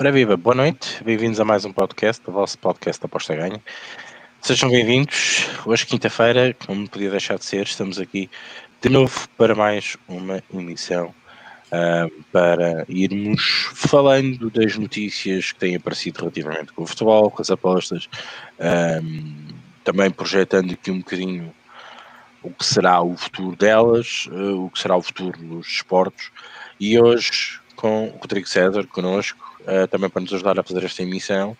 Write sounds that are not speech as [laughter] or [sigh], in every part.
Ora viva, boa noite, bem-vindos a mais um podcast, o vosso podcast Aposta Ganha. Sejam bem-vindos, hoje quinta-feira, como podia deixar de ser, estamos aqui de novo para mais uma emissão uh, para irmos falando das notícias que têm aparecido relativamente com o futebol, com as apostas, um, também projetando aqui um bocadinho o que será o futuro delas, uh, o que será o futuro dos esportes. E hoje, com o Rodrigo César connosco, uh, também para nos ajudar a fazer esta emissão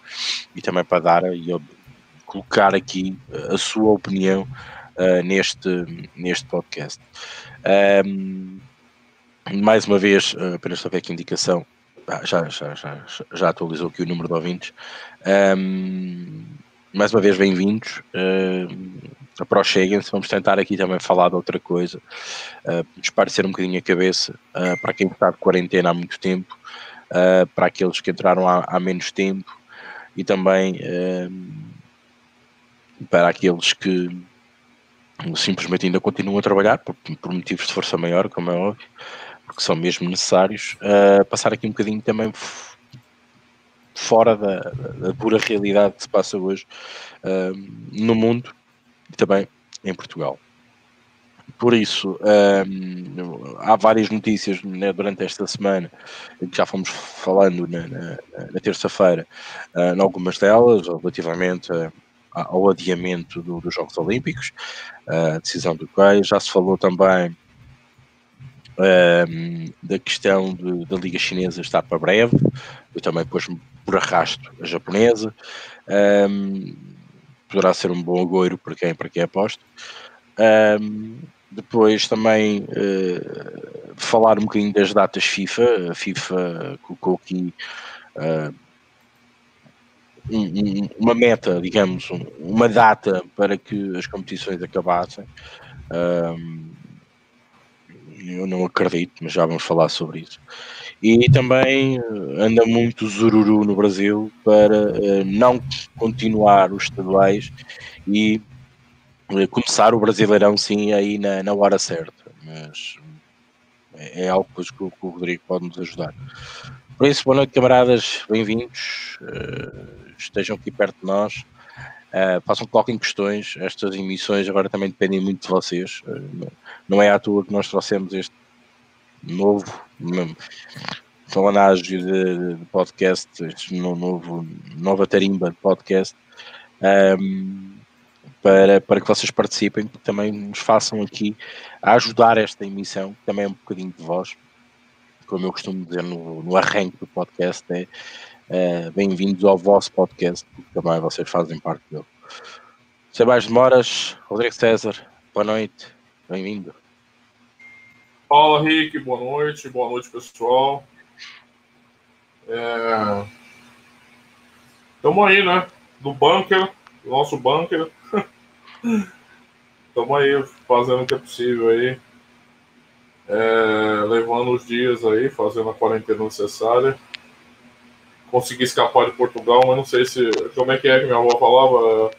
e também para dar e colocar aqui a sua opinião uh, neste, neste podcast. Um, mais uma vez, apenas para ver aqui indicação, ah, já, já, já, já atualizou aqui o número de ouvintes. Um, mais uma vez, bem-vindos. Uh, aproxeguem-se, vamos tentar aqui também falar de outra coisa, uh, esparecer um bocadinho a cabeça uh, para quem está de quarentena há muito tempo, uh, para aqueles que entraram há, há menos tempo e também uh, para aqueles que simplesmente ainda continuam a trabalhar por, por, motivos de força maior, como é óbvio, porque são mesmo necessários, passar aqui um bocadinho também fora da, da, pura realidade que se passa hoje no mundo e também em Portugal. Por isso, um, há várias notícias né, durante esta semana que já fomos falando na, na, na terça-feira, uh, em algumas delas, relativamente a, ao adiamento do, dos Jogos Olímpicos, a decisão do qual já se falou também um, da questão de, da Liga Chinesa estar para breve, eu também pus por arrasto a japonesa. Um, poderá ser um bom agouro para quem, para quem aposta. Um, depois também uh, falar um bocadinho das datas FIFA. A FIFA colocou aqui uh, um, uma meta, digamos, um, uma data para que as competições acabassem. Um, eu não acredito, mas já vamos falar sobre isso. E também anda muito zururu no Brasil para uh, não continuar os estaduais e uh, começar o Brasileirão sim aí na, na hora certa. Mas é, é algo que, que o Rodrigo pode nos ajudar. Por isso, boa noite, camaradas, bem-vindos. Uh, estejam aqui perto de nós. Uh, façam, coloquem questões. Estas emissões agora também dependem muito de vocês. Uh, não é à toa que nós trouxemos este novo falanagem de, de podcast, este novo, nova tarimba de podcast, um, para, para que vocês participem, que também nos façam aqui a ajudar esta emissão, também é um bocadinho de voz, como eu costumo dizer no, no arranque do podcast, é uh, bem-vindos ao vosso podcast, porque também vocês fazem parte dele. Sem mais demoras, Rodrigo César, boa noite, bem-vindo. Fala, Rick, boa noite, boa noite, pessoal. Estamos é... aí, né? Do bunker, do nosso bunker. Estamos aí fazendo o que é possível aí. É... Levando os dias aí, fazendo a quarentena necessária. Consegui escapar de Portugal, mas não sei se. Como é que é que minha avó falava?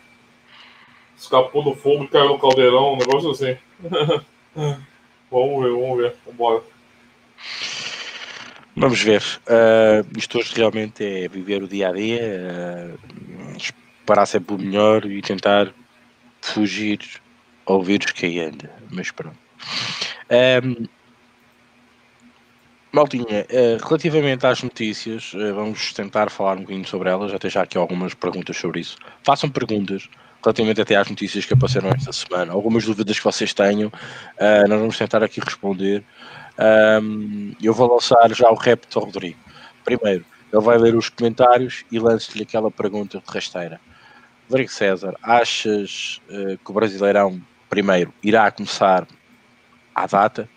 Escapou do fogo e caiu no caldeirão, um negócio assim. [laughs] Vamos ver, vamos ver. Vambora. Vamos ver. Uh, isto hoje realmente é viver o dia a dia, uh, esperar sempre o melhor e tentar fugir ao vírus que aí anda. Mas pronto. Um, Maltinha, uh, relativamente às notícias, uh, vamos tentar falar um bocadinho sobre elas, até já aqui algumas perguntas sobre isso. Façam perguntas, relativamente até às notícias que apareceram esta semana. Algumas dúvidas que vocês tenham, uh, nós vamos tentar aqui responder. Eu vou lançar já o repto ao Rodrigo. Primeiro, ele vai ler os comentários e lance-lhe aquela pergunta de rasteira. Rodrigo César, achas uh, que o Brasileirão, primeiro, irá começar à data?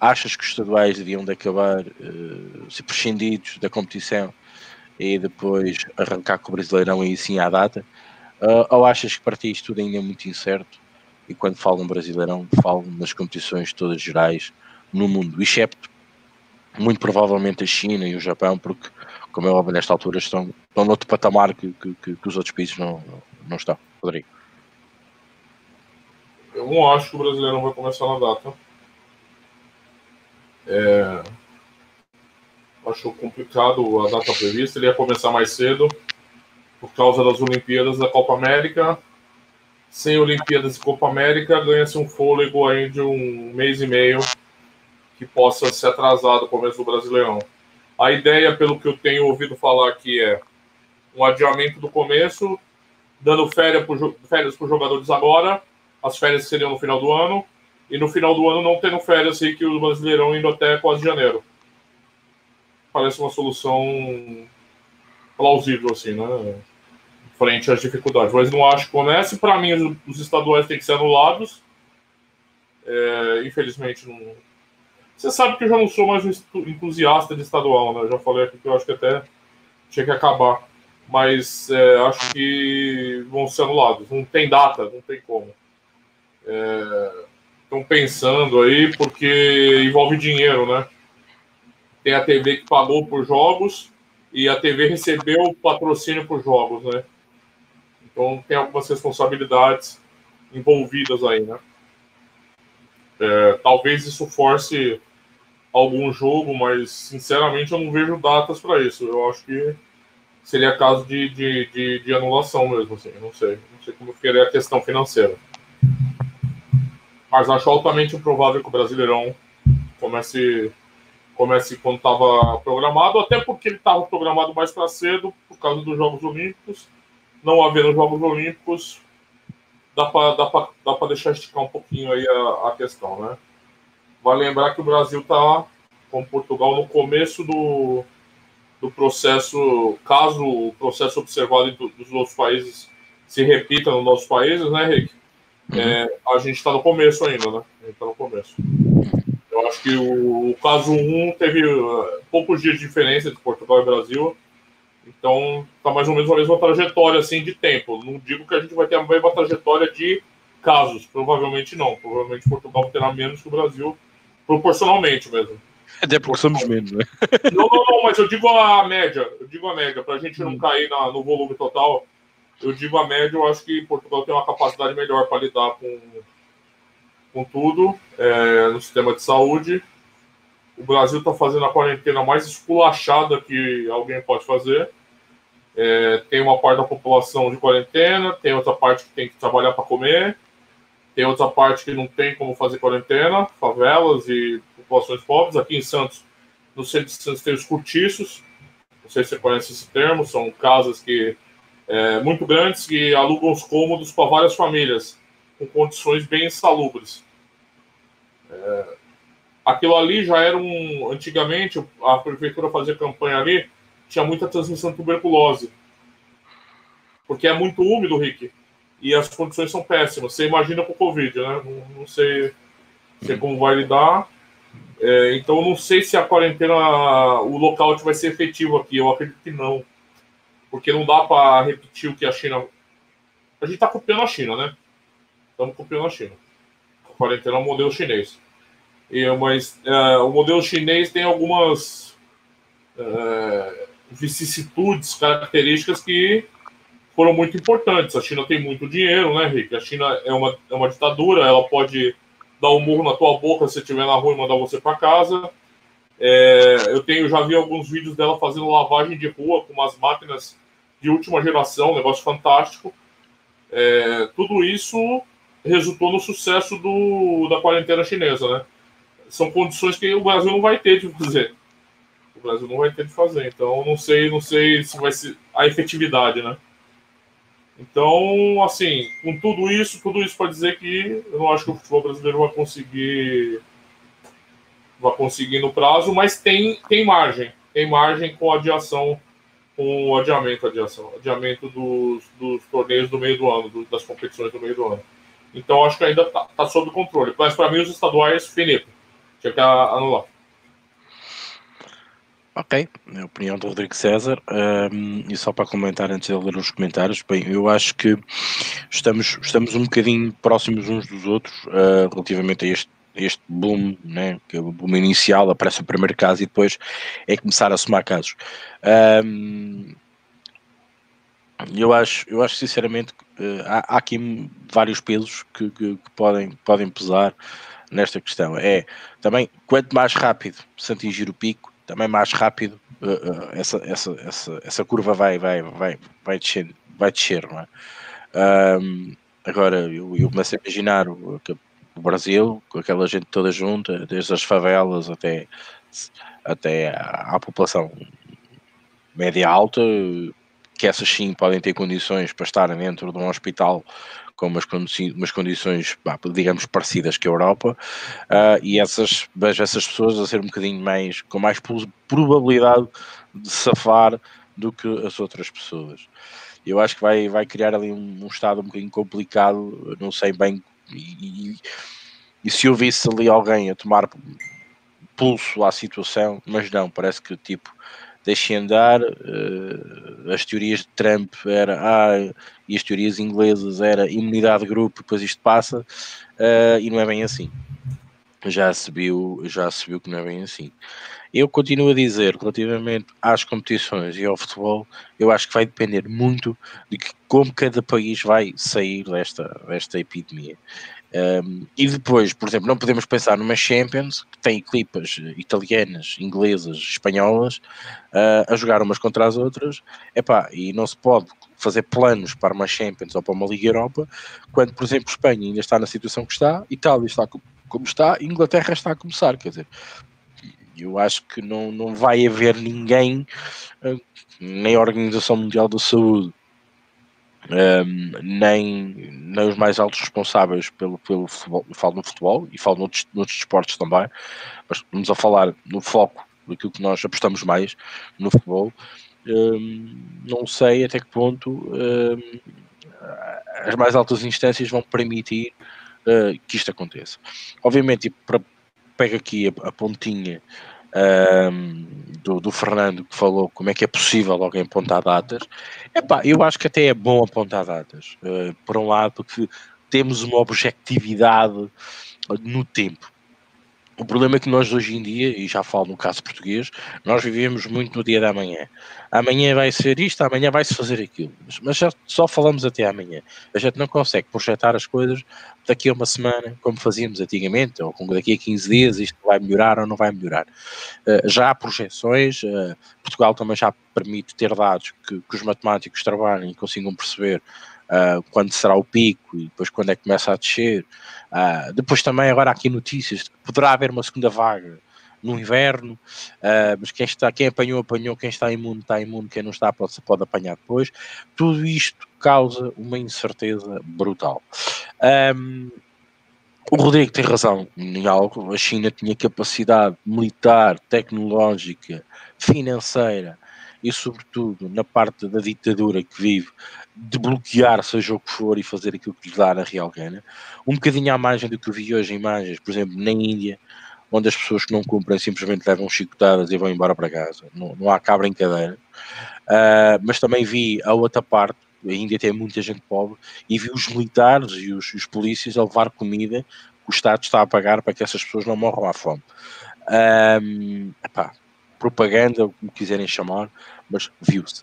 Achas que os estaduais deviam de acabar, uh, ser prescindidos da competição e depois arrancar com o Brasileirão e sim à data? Uh, ou achas que para ti isto tudo ainda é muito incerto? E quando falo um brasileirão, falo nas competições todas gerais no mundo, excepto muito provavelmente a China e o Japão, porque, como é óbvio, nesta altura estão, estão noutro patamar que, que, que os outros países não, não estão. Rodrigo. Eu não acho que o brasileiro vai começar na data. É... Acho complicado a data prevista. Ele ia começar mais cedo por causa das Olimpíadas da Copa América. Sem Olimpíadas e Copa América, ganha-se um fôlego aí de um mês e meio que possa se atrasar do começo do Brasileirão. A ideia, pelo que eu tenho ouvido falar aqui, é um adiamento do começo, dando férias para os jogadores agora, as férias seriam no final do ano, e no final do ano não tendo férias aí que o Brasileirão indo até quase janeiro. Parece uma solução plausível, assim, né? Frente às dificuldades. Mas não acho que comece. Para mim, os estaduais têm que ser anulados. É, infelizmente, não. Você sabe que eu já não sou mais um entusiasta de estadual, né? Eu já falei aqui que eu acho que até tinha que acabar. Mas é, acho que vão ser anulados. Não tem data, não tem como. É, estão pensando aí, porque envolve dinheiro, né? Tem a TV que pagou por jogos e a TV recebeu patrocínio por jogos, né? Então tem algumas responsabilidades envolvidas aí, né? É, talvez isso force algum jogo, mas sinceramente eu não vejo datas para isso. Eu acho que seria caso de, de, de, de anulação mesmo, assim. Não sei. Não sei como ficaria a questão financeira mas acho altamente improvável que o Brasileirão comece, comece quando estava programado, até porque ele estava programado mais para cedo, por causa dos Jogos Olímpicos. Não havendo Jogos Olímpicos, dá para dá dá deixar esticar um pouquinho aí a, a questão, né? Vale lembrar que o Brasil está, com Portugal, no começo do, do processo, caso o processo observado dos outros países se repita nos nossos países, né, Rick? Uhum. É, a gente está no começo ainda, né? A gente está no começo. Eu acho que o, o caso 1 teve uh, poucos dias de diferença entre Portugal e Brasil. Então, está mais ou menos a mesma trajetória assim, de tempo. Não digo que a gente vai ter a mesma trajetória de casos, provavelmente não. Provavelmente Portugal terá menos que o Brasil, proporcionalmente mesmo. Até porque somos menos, né? [laughs] Não, não, não, mas eu digo a média. Eu digo a média, para a gente não hum. cair na, no volume total eu digo a média, eu acho que Portugal tem uma capacidade melhor para lidar com, com tudo é, no sistema de saúde. O Brasil está fazendo a quarentena mais esculachada que alguém pode fazer. É, tem uma parte da população de quarentena, tem outra parte que tem que trabalhar para comer, tem outra parte que não tem como fazer quarentena, favelas e populações pobres. Aqui em Santos, no centro de Santos, tem os cortiços. Não sei se você conhece esse termo, são casas que é, muito grandes que alugam os cômodos para várias famílias, com condições bem insalubres. É, aquilo ali já era um. Antigamente, a prefeitura fazia campanha ali, tinha muita transmissão de tuberculose. Porque é muito úmido, Rick. E as condições são péssimas. Você imagina com o Covid, né? Não, não sei, sei como vai lidar. É, então, não sei se a quarentena, o lockout vai ser efetivo aqui. Eu acredito que não porque não dá para repetir o que a China. A gente está copiando a China, né? Estamos copiando a China. A quarentena é um modelo chinês. E, mas é, o modelo chinês tem algumas é, vicissitudes, características que foram muito importantes. A China tem muito dinheiro, né, Rick? A China é uma, é uma ditadura, ela pode dar um murro na tua boca se estiver na rua e mandar você para casa. É, eu tenho já vi alguns vídeos dela fazendo lavagem de rua com umas máquinas de última geração, um negócio fantástico. É, tudo isso resultou no sucesso do, da quarentena chinesa, né? São condições que o Brasil não vai ter de fazer. O Brasil não vai ter de fazer. Então, não sei, não sei se vai ser a efetividade, né? Então, assim, com tudo isso, tudo isso para dizer que eu não acho que o futebol brasileiro vai conseguir vai conseguir no prazo, mas tem, tem margem, tem margem com a adiação com o adiamento, adiação, adiamento dos, dos torneios do meio do ano, do, das competições do meio do ano. Então acho que ainda está tá sob controle. Mas para mim os estaduais, finito. Tinha que anular. Ok, a opinião do Rodrigo César. Um, e só para comentar antes de ler os comentários, bem, eu acho que estamos, estamos um bocadinho próximos uns dos outros uh, relativamente a este este boom, né, que é o boom inicial, aparece o primeiro caso e depois é começar a somar casos. Um, eu acho, eu acho sinceramente que uh, há, há, aqui vários pesos que, que, que, podem, podem pesar nesta questão. É também quanto mais rápido se atingir o pico, também mais rápido uh, essa, essa, essa, essa curva vai, vai, vai, vai descer, vai descer, não é? Um, agora, eu, eu a imaginar o, o Brasil, com aquela gente toda junta, desde as favelas até, até à, à população média alta, que essas sim podem ter condições para estar dentro de um hospital com umas, umas condições, digamos, parecidas que a Europa, uh, e essas, vejo essas pessoas a ser um bocadinho mais, com mais probabilidade de safar do que as outras pessoas. Eu acho que vai, vai criar ali um, um estado um bocadinho complicado, não sei bem, e, e, e se eu visse ali alguém a tomar pulso à situação, mas não, parece que tipo deixem andar. Uh, as teorias de Trump era ah, e as teorias inglesas era imunidade de grupo, depois isto passa, uh, e não é bem assim. Já se, viu, já se viu que não é bem assim. Eu continuo a dizer, relativamente às competições e ao futebol, eu acho que vai depender muito de que, como cada país vai sair desta, desta epidemia. Um, e depois, por exemplo, não podemos pensar numa Champions que tem equipas italianas, inglesas, espanholas uh, a jogar umas contra as outras, epá, e não se pode fazer planos para uma Champions ou para uma Liga Europa quando, por exemplo, Espanha ainda está na situação que está, Itália está como está, Inglaterra está a começar, quer dizer, eu acho que não, não vai haver ninguém, uh, nem a Organização Mundial da Saúde, um, nem, nem os mais altos responsáveis pelo, pelo futebol, falo no futebol e falo noutros, noutros esportes também, mas estamos a falar no foco daquilo que nós apostamos mais no futebol. Um, não sei até que ponto um, as mais altas instâncias vão permitir uh, que isto aconteça. Obviamente, para, pega aqui a, a pontinha um, do, do, Fernando que falou como é que é possível alguém apontar datas. Epá, eu acho que até é bom apontar datas. Uh, por um lado, porque temos uma objetividade no tempo. O problema é que nós hoje em dia, e já falo no caso português, nós vivemos muito no dia da manhã. Amanhã vai ser isto, amanhã vai-se fazer aquilo. Mas, já só falamos até amanhã. A gente não consegue projetar as coisas daqui a uma semana, como fazíamos antigamente, ou daqui a 15 dias isto vai melhorar ou não vai melhorar. Uh, já há projeções, uh, Portugal também já permite ter dados que, que os matemáticos trabalhem e consigam perceber uh, quando será o pico e depois quando é que começa a descer. Uh, depois também agora aqui notícias de que poderá haver uma segunda vaga no inverno, uh, mas quem, está, quem apanhou, apanhou, quem está imune, está imune, quem não está pode, pode apanhar depois. Tudo isto causa uma incerteza brutal. Um, o Rodrigo tem razão em algo. A China tinha capacidade militar, tecnológica, financeira e, sobretudo, na parte da ditadura que vive, de bloquear seja o que for e fazer aquilo que lhe dá na real gana. Um bocadinho à margem do que eu vi hoje em imagens, por exemplo, na Índia, onde as pessoas que não cumprem simplesmente levam chicotadas e vão embora para casa. Não, não há cá brincadeira. Uh, mas também vi a outra parte, a Índia tem muita gente pobre, e vi os militares e os, os polícias a levar comida que o Estado está a pagar para que essas pessoas não morram à fome. Um, epá, propaganda, como quiserem chamar, mas viu-se.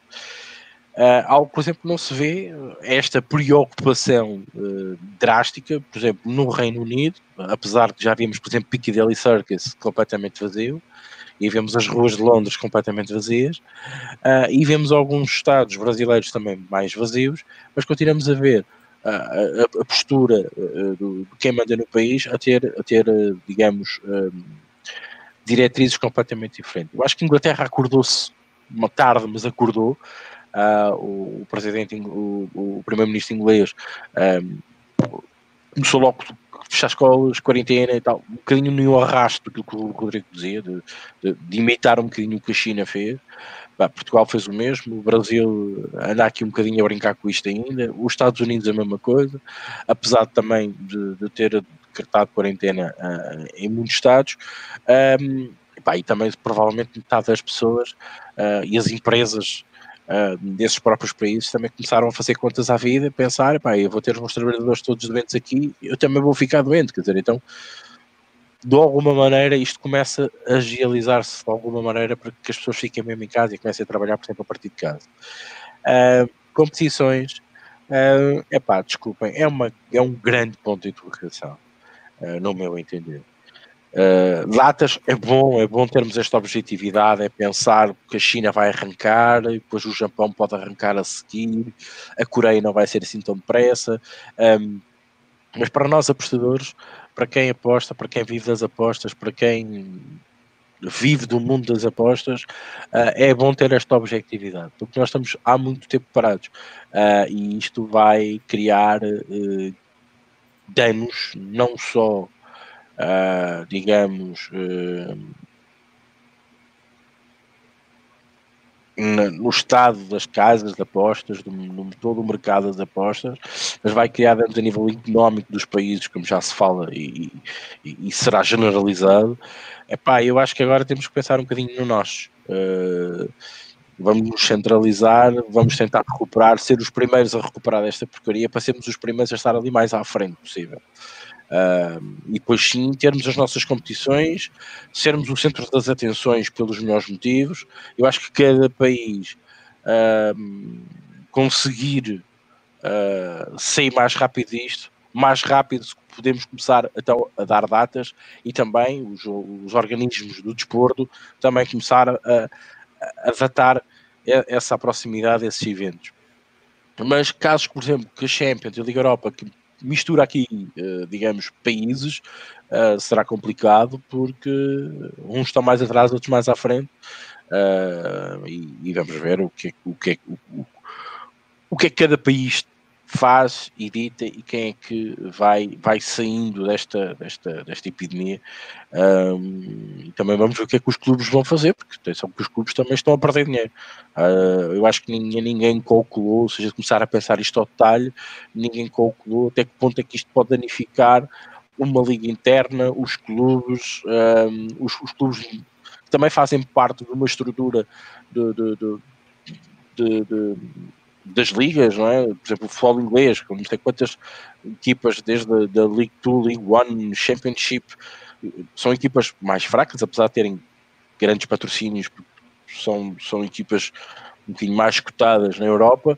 Uh, algo, por exemplo, não se vê esta preocupação uh, drástica, por exemplo, no Reino Unido, apesar de já vimos, por exemplo, Piccadilly Circus completamente vazio, e vemos as ruas de Londres completamente vazias, uh, e vemos alguns estados brasileiros também mais vazios, mas continuamos a ver a, a, postura do, de quem manda no país a ter, a ter digamos, diretrizes completamente diferentes. Eu acho que a Inglaterra acordou-se uma tarde, mas acordou. Uh, o, presidente, o, o primeiro-ministro inglês um, começou logo fechar escolas, quarentena e tal, um bocadinho no arrasto do que o Rodrigo dizia, de, de, de, imitar um bocadinho o que a China fez. Bah, Portugal fez o mesmo, o Brasil anda aqui um bocadinho a brincar com isto ainda, os Estados Unidos a mesma coisa, apesar também de, de ter decretado quarentena uh, em muitos estados. Um, e, pá, e também provavelmente metade das pessoas uh, e as empresas uh, desses próprios países também começaram a fazer contas à vida, pensar, pá, eu vou ter os meus trabalhadores todos doentes aqui, eu também vou ficar doente, quer dizer, então de alguma maneira isto começa a agilizar-se de alguma maneira para que as pessoas fiquem mesmo em casa e comecem a trabalhar, por exemplo, a partir de casa. Uh, competições, uh, epá, desculpem, é, uma, é um grande ponto de interrogação, uh, no meu entender. Datas é bom, é bom termos esta objetividade, é pensar que a China vai arrancar, depois o Japão pode arrancar a seguir, a Coreia não vai ser assim tão depressa. Um, mas para nós apostadores, para quem aposta, para quem vive das apostas, para quem vive do mundo das apostas, uh, é bom ter esta objetividade, porque nós estamos há muito tempo parados uh, e isto vai criar danos não só uh, digamos, uh, no estado das casas de apostas, do, no todo o mercado das apostas, mas vai criar danos a nível económico dos países, como já se fala e, e, e será generalizado. Epá, eu acho que agora temos que pensar um bocadinho no nós. Uh, vamos nos centralizar, vamos tentar recuperar, ser os primeiros a recuperar esta porcaria para sermos os primeiros a estar ali mais à frente possível. Uh, e depois sim termos as nossas competições, sermos o centro das atenções pelos melhores motivos. Eu acho que cada país uh, conseguir uh, sair mais rápido disto, mais rápido podemos começar a dar datas e também os, os organismos do desporto também começar a, a datar essa proximidade desses eventos. Mas casos, por exemplo, que a Champions e a Liga Europa, que mistura aqui, uh, digamos, países, uh, será complicado porque uns estão mais atrás, outros mais à frente. Uh, e, vamos ver o que, o, que, o, o que é que cada país faz e dita e quem é que vai, vai saindo desta, desta, desta epidemia. Um, e também vamos ver o que é que os clubes vão fazer, porque atenção que os clubes também estão a perder dinheiro. Uh, eu acho que ninguém, ninguém calculou, ou seja, começar a pensar isto ao detalhe, ninguém calculou até que ponto é que isto pode danificar uma liga interna, os clubes, um, os, os, clubes também fazem parte de uma estrutura de, de, de, de das ligas, não é? Por exemplo, o futebol inglês, como tem quantas equipas desde a League 2, League 1, Championship, são equipas mais fracas, apesar de terem grandes patrocínios, são, são equipas um bocadinho mais cotadas na Europa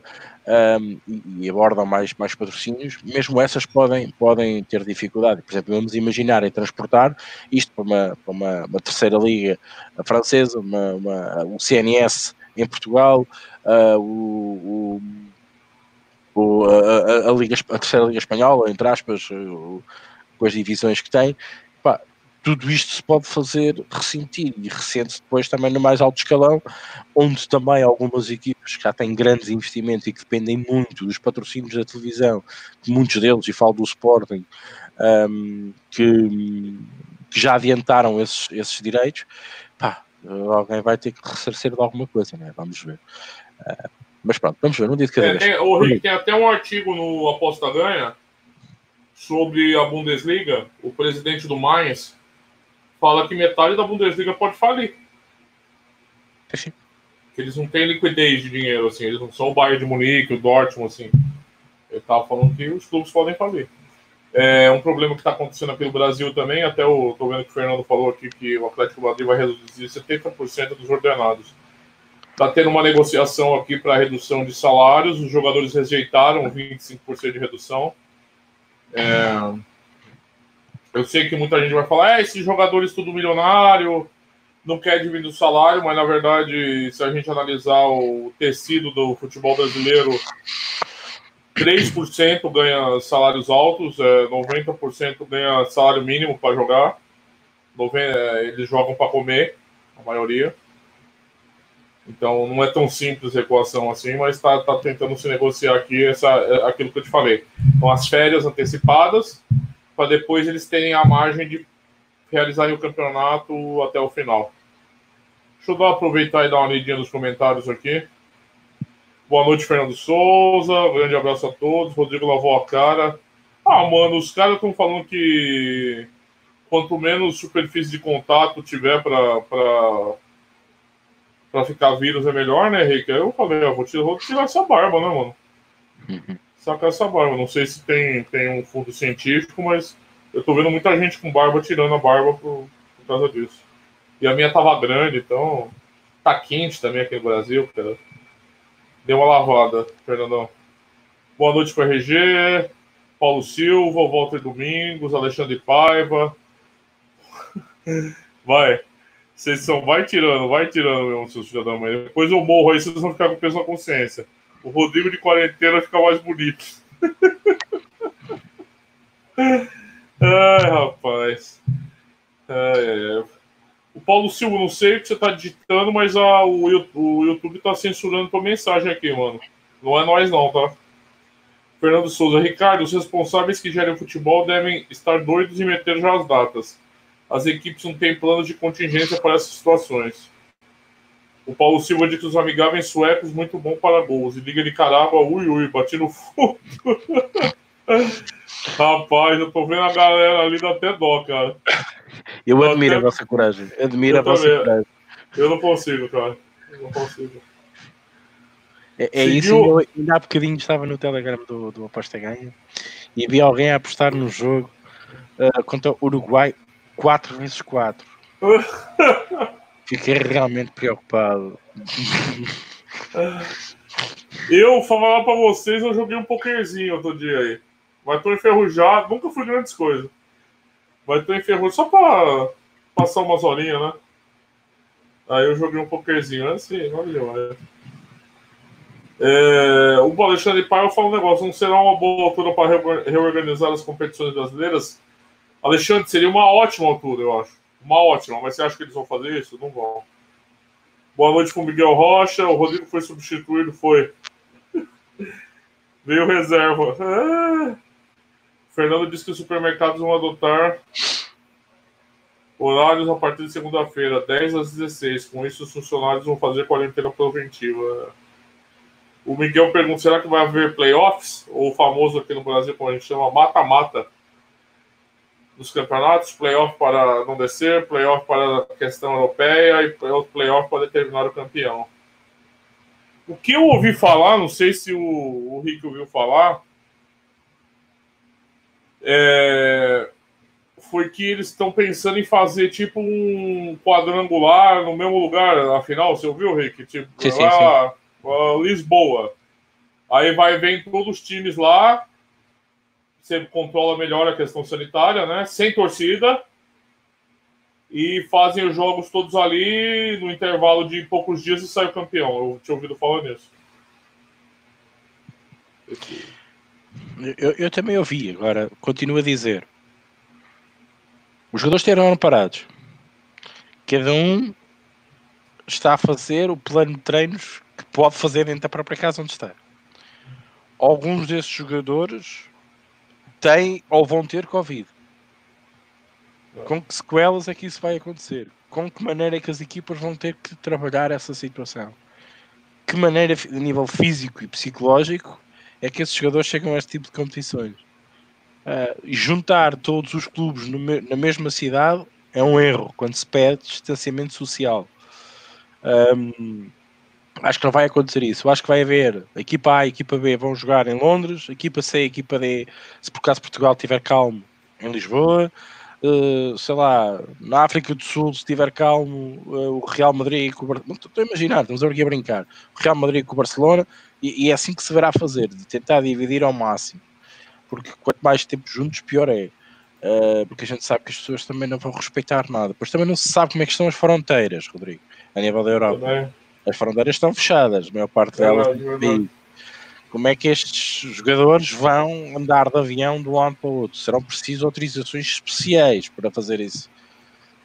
um, e, e, abordam mais, mais patrocínios, mesmo essas podem, podem ter dificuldade. Por exemplo, vamos imaginar em transportar isto para uma, para uma, uma terceira liga francesa, uma, uma, um CNS em Portugal, uh, o, o, a, a, Liga, a terceira Liga Espanhola, entre aspas, com as divisões que tem. Pá, tudo isto se pode fazer ressentir e ressente-se depois também no mais alto escalão, onde também algumas equipes que já têm grandes investimentos e que dependem muito dos patrocínios da televisão, muitos deles, e falo do Sporting, um, que, que, já adiantaram esses, esses direitos, alguém vai ter que ressarcir de alguma coisa, né? vamos ver. Uh, mas pronto, vamos ver, não disse que é, tem, o Rick, tem até um artigo no Aposta Ganha sobre a Bundesliga. O presidente do Mainz fala que metade da Bundesliga pode falir. É sim. Que eles não têm liquidez de dinheiro, assim, eles não são o Bayern de Munique, o Dortmund, assim. Ele estava falando que os clubes podem falir. É um problema que está acontecendo aqui no Brasil também. Até o tô vendo que o Fernando falou aqui que o Atlético Madrid vai reduzir 70% dos ordenados. Está tendo uma negociação aqui para redução de salários. Os jogadores rejeitaram 25% de redução. É... Eu sei que muita gente vai falar, é, esses jogadores tudo milionário, não quer diminuir o salário, mas na verdade, se a gente analisar o tecido do futebol brasileiro, 3% ganha salários altos, é, 90% ganha salário mínimo para jogar. É, eles jogam para comer, a maioria. Então não é tão simples a equação assim, mas está tá tentando se negociar aqui essa, é, aquilo que eu te falei. Então as férias antecipadas, para depois eles terem a margem de realizarem o campeonato até o final. Deixa eu aproveitar e dar uma lidinha nos comentários aqui. Boa noite, Fernando Souza. grande abraço a todos. Rodrigo lavou a cara. Ah, mano, os caras estão falando que quanto menos superfície de contato tiver para para ficar vírus é melhor, né, Rick? Eu falei, eu vou tirar, vou tirar essa barba, né, mano? Uhum. Sacar essa barba. Não sei se tem, tem um fundo científico, mas eu tô vendo muita gente com barba tirando a barba por, por causa disso. E a minha tava grande, então tá quente também aqui no Brasil, cara. Deu uma lavada, Fernandão. Boa noite para RG, Paulo Silva, Walter Domingos, Alexandre Paiva. [laughs] Vai. Vocês são, vai tirando, vai tirando mesmo, seus filhos da mãe. Depois eu morro aí, vocês vão ficar com peso na consciência. O Rodrigo de quarentena fica mais bonito. [laughs] Ai, rapaz. Ai, ai, o Paulo Silva, não sei o que você tá digitando, mas a, o, o YouTube tá censurando tua mensagem aqui, mano. Não é nós não, tá? Fernando Souza, Ricardo, os responsáveis que gerem futebol devem estar doidos e meter já as datas. As equipes não têm planos de contingência para essas situações. O Paulo Silva diz que os amigáveis suecos muito bom para gols. E Liga de Caraba, ui, ui, bati no fundo. [laughs] Rapaz, eu tô vendo a galera ali, dá até dó, cara. Eu admiro a vossa coragem. Admiro eu a vossa também. coragem. Eu não consigo, cara. Eu não consigo. É, é isso, eu ainda há bocadinho estava no Telegram do, do Aposta Ganha e vi alguém a apostar no jogo uh, contra o Uruguai 4 vezes 4. [laughs] Fiquei realmente preocupado. [laughs] Eu, falar para vocês, eu joguei um pokerzinho outro dia aí. Mas tô enferrujado, nunca fui grandes coisas. Mas tô enferrujado só para passar umas horinhas, né? Aí eu joguei um pokerzinho assim, valeu. É, o Alexandre Paiva fala um negócio: não será uma boa altura para reorganizar as competições brasileiras? Alexandre, seria uma ótima altura, eu acho. Uma ótima, mas você acha que eles vão fazer isso? Não vão. Boa noite com Miguel Rocha. O Rodrigo foi substituído, foi. [laughs] Veio reserva. Ah. Fernando disse que os supermercados vão adotar horários a partir de segunda-feira, 10 às 16. Com isso, os funcionários vão fazer quarentena preventiva. O Miguel pergunta: será que vai haver playoffs? Ou o famoso aqui no Brasil, como a gente chama, mata-mata dos campeonatos? Playoff para não descer, playoff para a questão europeia e playoff para determinar o campeão. O que eu ouvi falar, não sei se o, o Rick ouviu falar, é, foi que eles estão pensando em fazer tipo um quadrangular no mesmo lugar, afinal, você ouviu, Rick? Tipo, sim, sim, lá, sim uh, Lisboa. Aí vai vem todos os times lá, você controla melhor a questão sanitária, né? Sem torcida. E fazem os jogos todos ali no intervalo de poucos dias e sai o campeão. Eu tinha ouvido falar nisso. Eu, eu também ouvi, agora continuo a dizer. Os jogadores estiveram parados. Cada um está a fazer o plano de treinos que pode fazer dentro da própria casa onde está. Alguns desses jogadores têm ou vão ter Covid. Com que sequelas é que isso vai acontecer? Com que maneira é que as equipas vão ter que trabalhar essa situação? Que maneira, a nível físico e psicológico, é que esses jogadores chegam a este tipo de competições? Uh, juntar todos os clubes me na mesma cidade é um erro quando se pede distanciamento social. Um, acho que não vai acontecer isso. Acho que vai haver equipa A e equipa B vão jogar em Londres, equipa C e equipa D, se por acaso Portugal estiver calmo, em Lisboa. Uh, sei lá, na África do Sul, se estiver calmo, uh, o Real Madrid com o Barcelona. Estou a imaginar, estamos aqui a brincar. O Real Madrid com o Barcelona, e, e, é assim que se verá fazer, de tentar dividir ao máximo. Porque quanto mais tempo juntos, pior é. Uh, porque a gente sabe que as pessoas também não vão respeitar nada. Pois também não se sabe como é que estão as fronteiras, Rodrigo, a nível da Europa. Também as fronteiras estão fechadas, a maior parte delas. É Como é que estes jogadores vão andar de avião de um lado para o outro? Serão precisas autorizações especiais para fazer isso,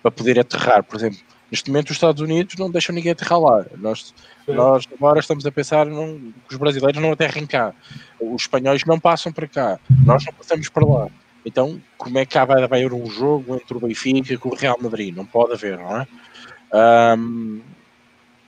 para poder aterrar. Por exemplo, neste momento os Estados Unidos não deixam ninguém aterrar lá. Nós, nós agora estamos a pensar não, que os brasileiros não aterrem cá, os espanhóis não passam para cá, nós não passamos para lá. Então, como é que cá vai haver um jogo entre o Benfica e o Real Madrid? Não pode haver, não é? Um,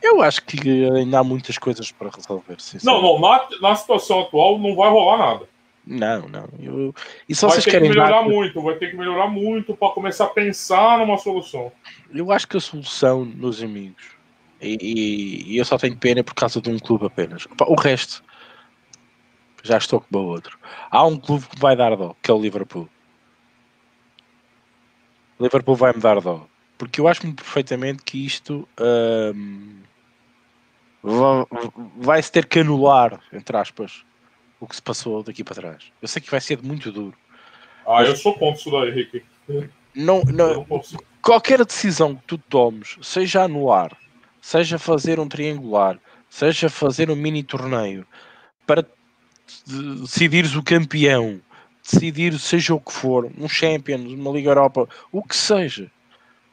eu acho que ainda há muitas coisas para resolver. Não, não, na, na situação atual não vai rolar nada. Não, não. Eu... E se vai vocês ter querem que melhorar dar... muito, vai ter que melhorar muito para começar a pensar numa solução. Eu acho que a solução, meus amigos, e, e, e, eu só tenho pena por causa de um clube apenas. O resto, já estou com o outro. Há um clube que vai dar dó, que é o Liverpool. O Liverpool vai me dar dó. Porque eu acho-me perfeitamente que isto. Hum, vai-se ter que anular, entre aspas, o que se passou daqui para trás. Eu sei que vai ser muito duro. Ah, eu sou contra isso daí, Henrique. Não, não, qualquer decisão que tu tomes, seja anular, seja fazer um triangular, seja fazer um mini torneio, para decidires o campeão, decidir seja o que for, um Champions, uma Liga Europa, o que seja,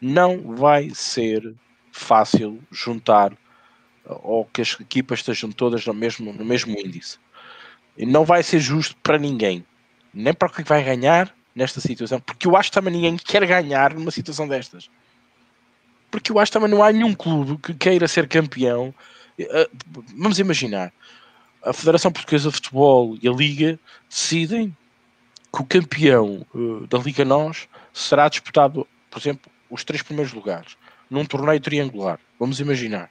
não vai ser fácil juntar ou que as equipas estejam todas no mesmo, no mesmo índice. Não vai ser justo para ninguém, nem para quem vai ganhar nesta situação, porque eu acho que também ninguém quer ganhar numa situação destas. Porque eu acho que também não há nenhum clube que queira ser campeão. Eh, vamos imaginar, a Federação Portuguesa de Futebol e a Liga decidem que o campeão uh, da Liga Nós será disputado, por exemplo, os três primeiros lugares num torneio triangular. Vamos imaginar.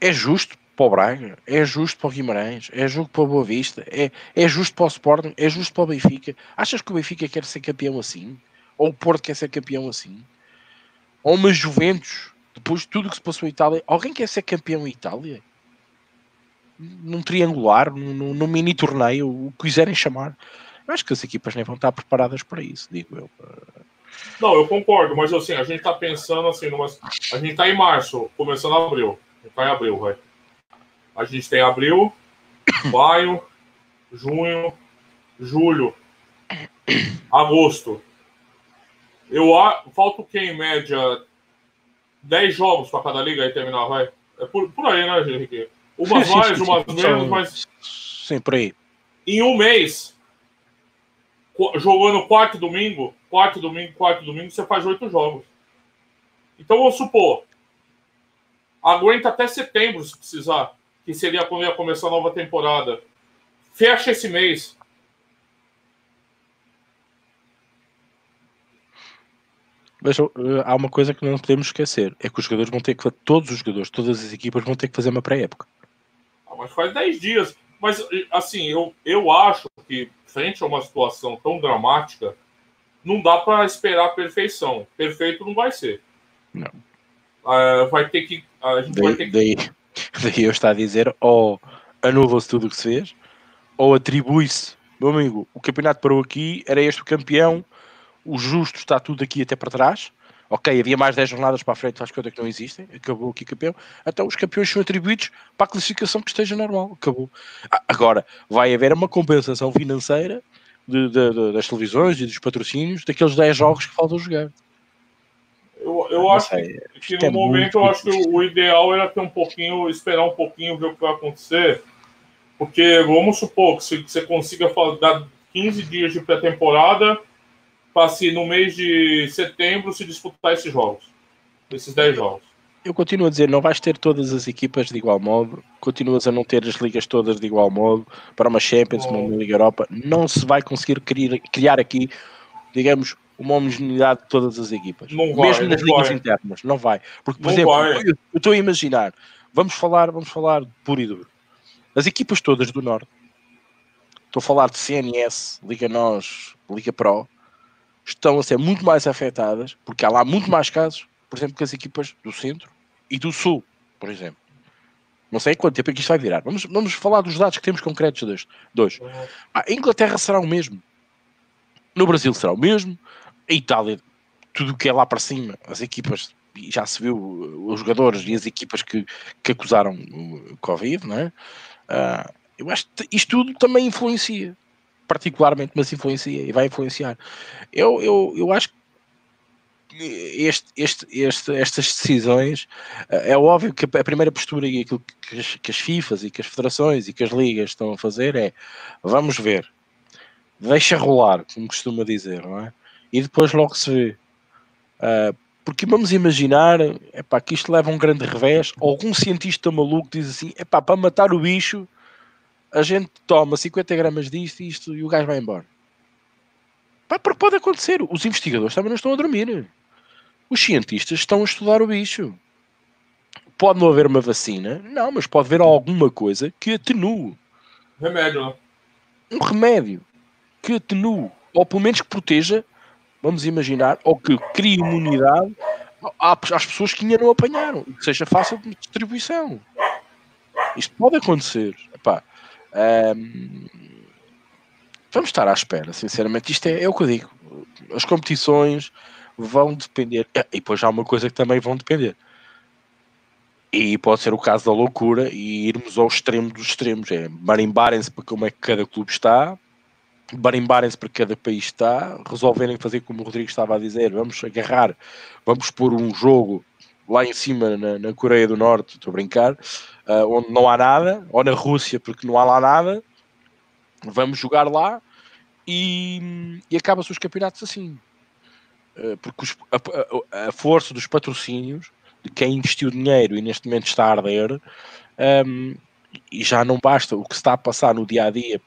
É justo para o Braga, é justo para o Guimarães, é justo para o Boa Vista, é, é justo para o Sporting, é justo para o Benfica. Achas que o Benfica quer ser campeão assim? Ou o Porto quer ser campeão assim? Ou uma Juventus, depois de tudo que se passou em Itália, alguém quer ser campeão em Itália? Num triangular, num, num mini torneio, o que quiserem chamar. Eu acho que as equipas nem vão estar preparadas para isso, digo eu. Não, eu concordo, mas assim, a gente tá pensando assim, numa... a gente tá em março, começando abril. A gente tá em abril, vai. A gente tem abril, maio, junho, julho, agosto. Eu falta o que em média 10 jogos para cada liga aí terminar, vai. É por, por aí, né, Henrique? Umas [laughs] mais, umas menos, mas. Sim, por aí. Em um mês, jogando quarto domingo, quarto domingo, quarto domingo, você faz oito jogos. Então vamos supor, aguenta até setembro se precisar, que seria quando ia começar a nova temporada. Fecha esse mês. Mas uh, há uma coisa que não podemos esquecer: é que os jogadores vão ter que todos os jogadores, todas as equipas vão ter que fazer uma pré-época. Ah, mas faz 10 dias. Mas assim, eu, eu acho que frente a uma situação tão dramática, não dá para esperar a perfeição. Perfeito não vai ser. Não. Uh, vai ter que. A gente daí, vai ter que... daí, [laughs] daí eu estou a dizer, ou anula-se tudo o que se fez, ou atribui-se, meu amigo, o campeonato parou aqui, era este o campeão, o justo está tudo aqui até para trás. Ok, havia mais 10 jornadas para a frente, faz conta que não existem, acabou aqui campeão. Então os campeões são atribuídos para a classificação que esteja normal, acabou. Agora, vai haver uma compensação financeira de, de, de, das televisões e dos patrocínios daqueles 10 jogos que faltam jogar. Eu, eu acho que, que no é momento eu acho que o ideal era ter um pouquinho, esperar um pouquinho, ver o que vai acontecer. Porque vamos supor que se você consiga dar 15 dias de pré-temporada para se no mês de setembro se disputar esses jogos, esses 10 jogos. Eu continuo a dizer, não vais ter todas as equipas de igual modo, continuas a não ter as ligas todas de igual modo, para uma Champions, uma Liga Europa, não se vai conseguir criar, criar aqui, digamos, uma homogeneidade de todas as equipas. Não vai, Mesmo nas ligas vai. internas, não vai. Porque, por não exemplo, vai. eu estou a imaginar, vamos falar, vamos falar puro e duro. As equipas todas do Norte, estou a falar de CNS, Liga NOS, Liga Pro, estão a ser muito mais afetadas, porque há lá muito mais casos, por exemplo, que as equipas do centro e do sul, por exemplo. Não sei quanto tempo é que isto vai virar. Vamos, vamos falar dos dados que temos concretos deste. Dois. Ah, a Inglaterra será o mesmo. No Brasil será o mesmo. A Itália, tudo o que é lá para cima, as equipas, já se viu os jogadores e as equipas que, que acusaram o Covid, não é? Uh, eu acho que isto tudo também influencia particularmente, mas influencia e vai influenciar. Eu, eu, eu acho que este, este, este, estas decisões é óbvio que a primeira postura e aquilo que as, que as FIFAs e que as federações e que as ligas estão a fazer é vamos ver, deixa rolar, como costuma dizer, não é? E depois logo se vê. Uh, porque vamos imaginar epá, que isto leva um grande revés, algum cientista maluco diz assim, epá, para matar o bicho a gente toma 50 gramas disto e isto e o gajo vai embora. Pá, pode acontecer. Os investigadores também não estão a dormir. Os cientistas estão a estudar o bicho. Pode não haver uma vacina, não, mas pode haver alguma coisa que atenue. Remédio? Um remédio que atenue, ou pelo menos que proteja, vamos imaginar, ou que crie imunidade às pessoas que ainda não apanharam, que seja fácil de distribuição. Isto pode acontecer. Epá, um, vamos estar à espera, sinceramente. Isto é, é o que eu digo. as competições vão depender. E depois há uma coisa que também vão depender. E pode ser o caso da loucura e irmos ao extremo dos extremos. É marimbarem-se para como é que cada clube está, marimbarem-se para cada país está, resolverem fazer como o Rodrigo estava a dizer, vamos agarrar, vamos pôr um jogo lá em cima na, na Coreia do Norte, estou a brincar, uh, onde não há nada, ou na Rússia porque não há lá nada, vamos jogar lá e, e acaba-se os campeonatos assim. Uh, porque os, a, a, força dos patrocínios, de quem investiu dinheiro e neste momento está a arder, um, e já não basta o que se está a passar no dia a dia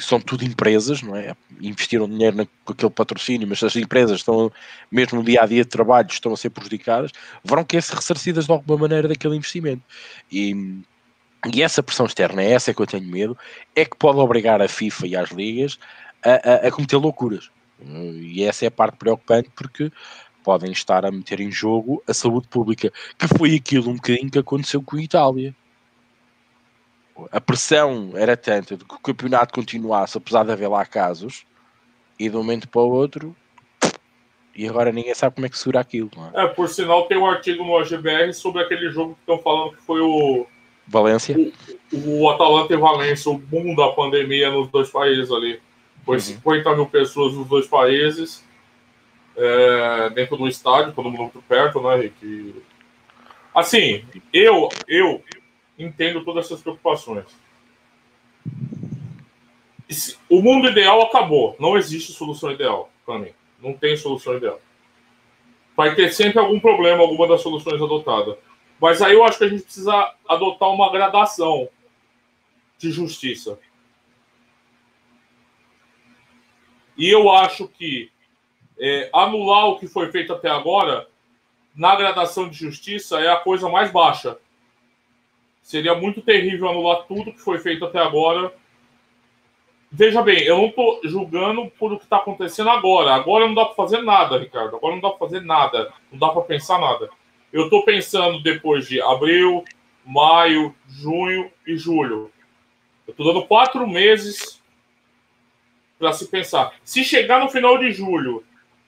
que são tudo empresas, não é? Investiram dinheiro na, com aquele patrocínio, mas as empresas estão, mesmo no dia a dia de trabalho, estão a ser prejudicadas, verão que ser ressarcidas de alguma maneira daquele investimento. E, e essa pressão externa, é essa que eu tenho medo, é que pode obrigar a FIFA e as ligas a, a, a cometer loucuras. E essa é a parte preocupante, porque podem estar a meter em jogo a saúde pública, que foi aquilo um bocadinho que aconteceu com a Itália a pressão era tanta de que o campeonato continuasse, apesar de haver lá casos, e de um momento para o outro, e agora ninguém sabe como é que segura aquilo. É? é? por sinal, tem um artigo no AGBR sobre aquele jogo que estão falando que foi o. Valência? O, o Atalanta e Valência, o boom da pandemia nos dois países ali. Foi uhum. 50 mil pessoas nos dois países, é, dentro do estádio, todo mundo muito perto, né, Rick? Assim, eu, eu, entendo todas essas preocupações. O mundo ideal acabou. Não existe solução ideal para mim. Não tem solução ideal. Vai ter sempre algum problema, alguma das soluções adotadas. Mas aí eu acho que a gente precisa adotar uma gradação de justiça. E eu acho que é, anular o que foi feito até agora, na gradação de justiça, é a coisa mais baixa. Seria muito terrível anular tudo que foi feito até agora. Veja bem, eu não estou julgando por o que está acontecendo agora. Agora não dá para fazer nada, Ricardo. Agora não dá para fazer nada. Não dá para pensar nada. Eu estou pensando depois de abril, maio, junho e julho. Eu estou dando quatro meses para se pensar. Se chegar no final de julho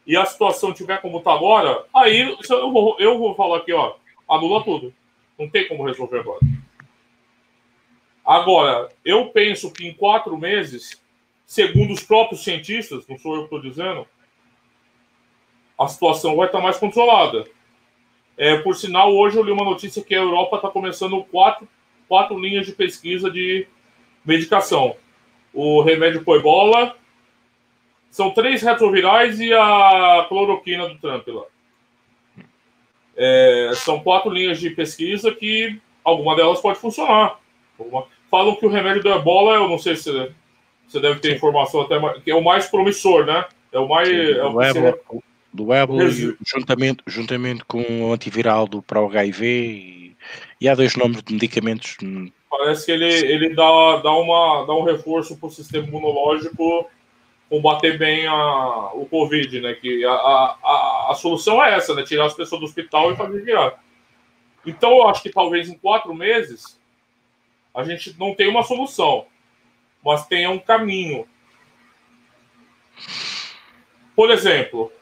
e a situação tiver como está agora, aí eu vou, eu vou falar aqui, ó, anula tudo. Não tem como resolver agora. Agora, eu penso que em quatro meses, segundo os próprios cientistas, não sou eu que estou dizendo, a situação vai estar mais controlada. É, por sinal, hoje eu li uma notícia que a Europa está começando quatro, quatro linhas de pesquisa de medicação. O remédio para ebola, são três retrovirais e a cloroquina do Trump lá. É, são quatro linhas de pesquisa que alguma delas pode funcionar. Falam que o remédio da ebola, eu não sei se você deve ter informação até mais, que é o mais promissor, né? É o mais. Sim, é o ébola, do ébola juntamente, juntamente com o antiviral do para o HIV e, e, há dois nomes de medicamentos. Parece que ele, ele dá, dá, uma, dá um reforço para o sistema imunológico combater bem a, o Covid, né? Que a, a, a, solução é essa, né? Tirar as pessoas do hospital e fazer virar. Então, eu acho que talvez em quatro meses a gente não tem uma solução, mas tenha um caminho. Por exemplo,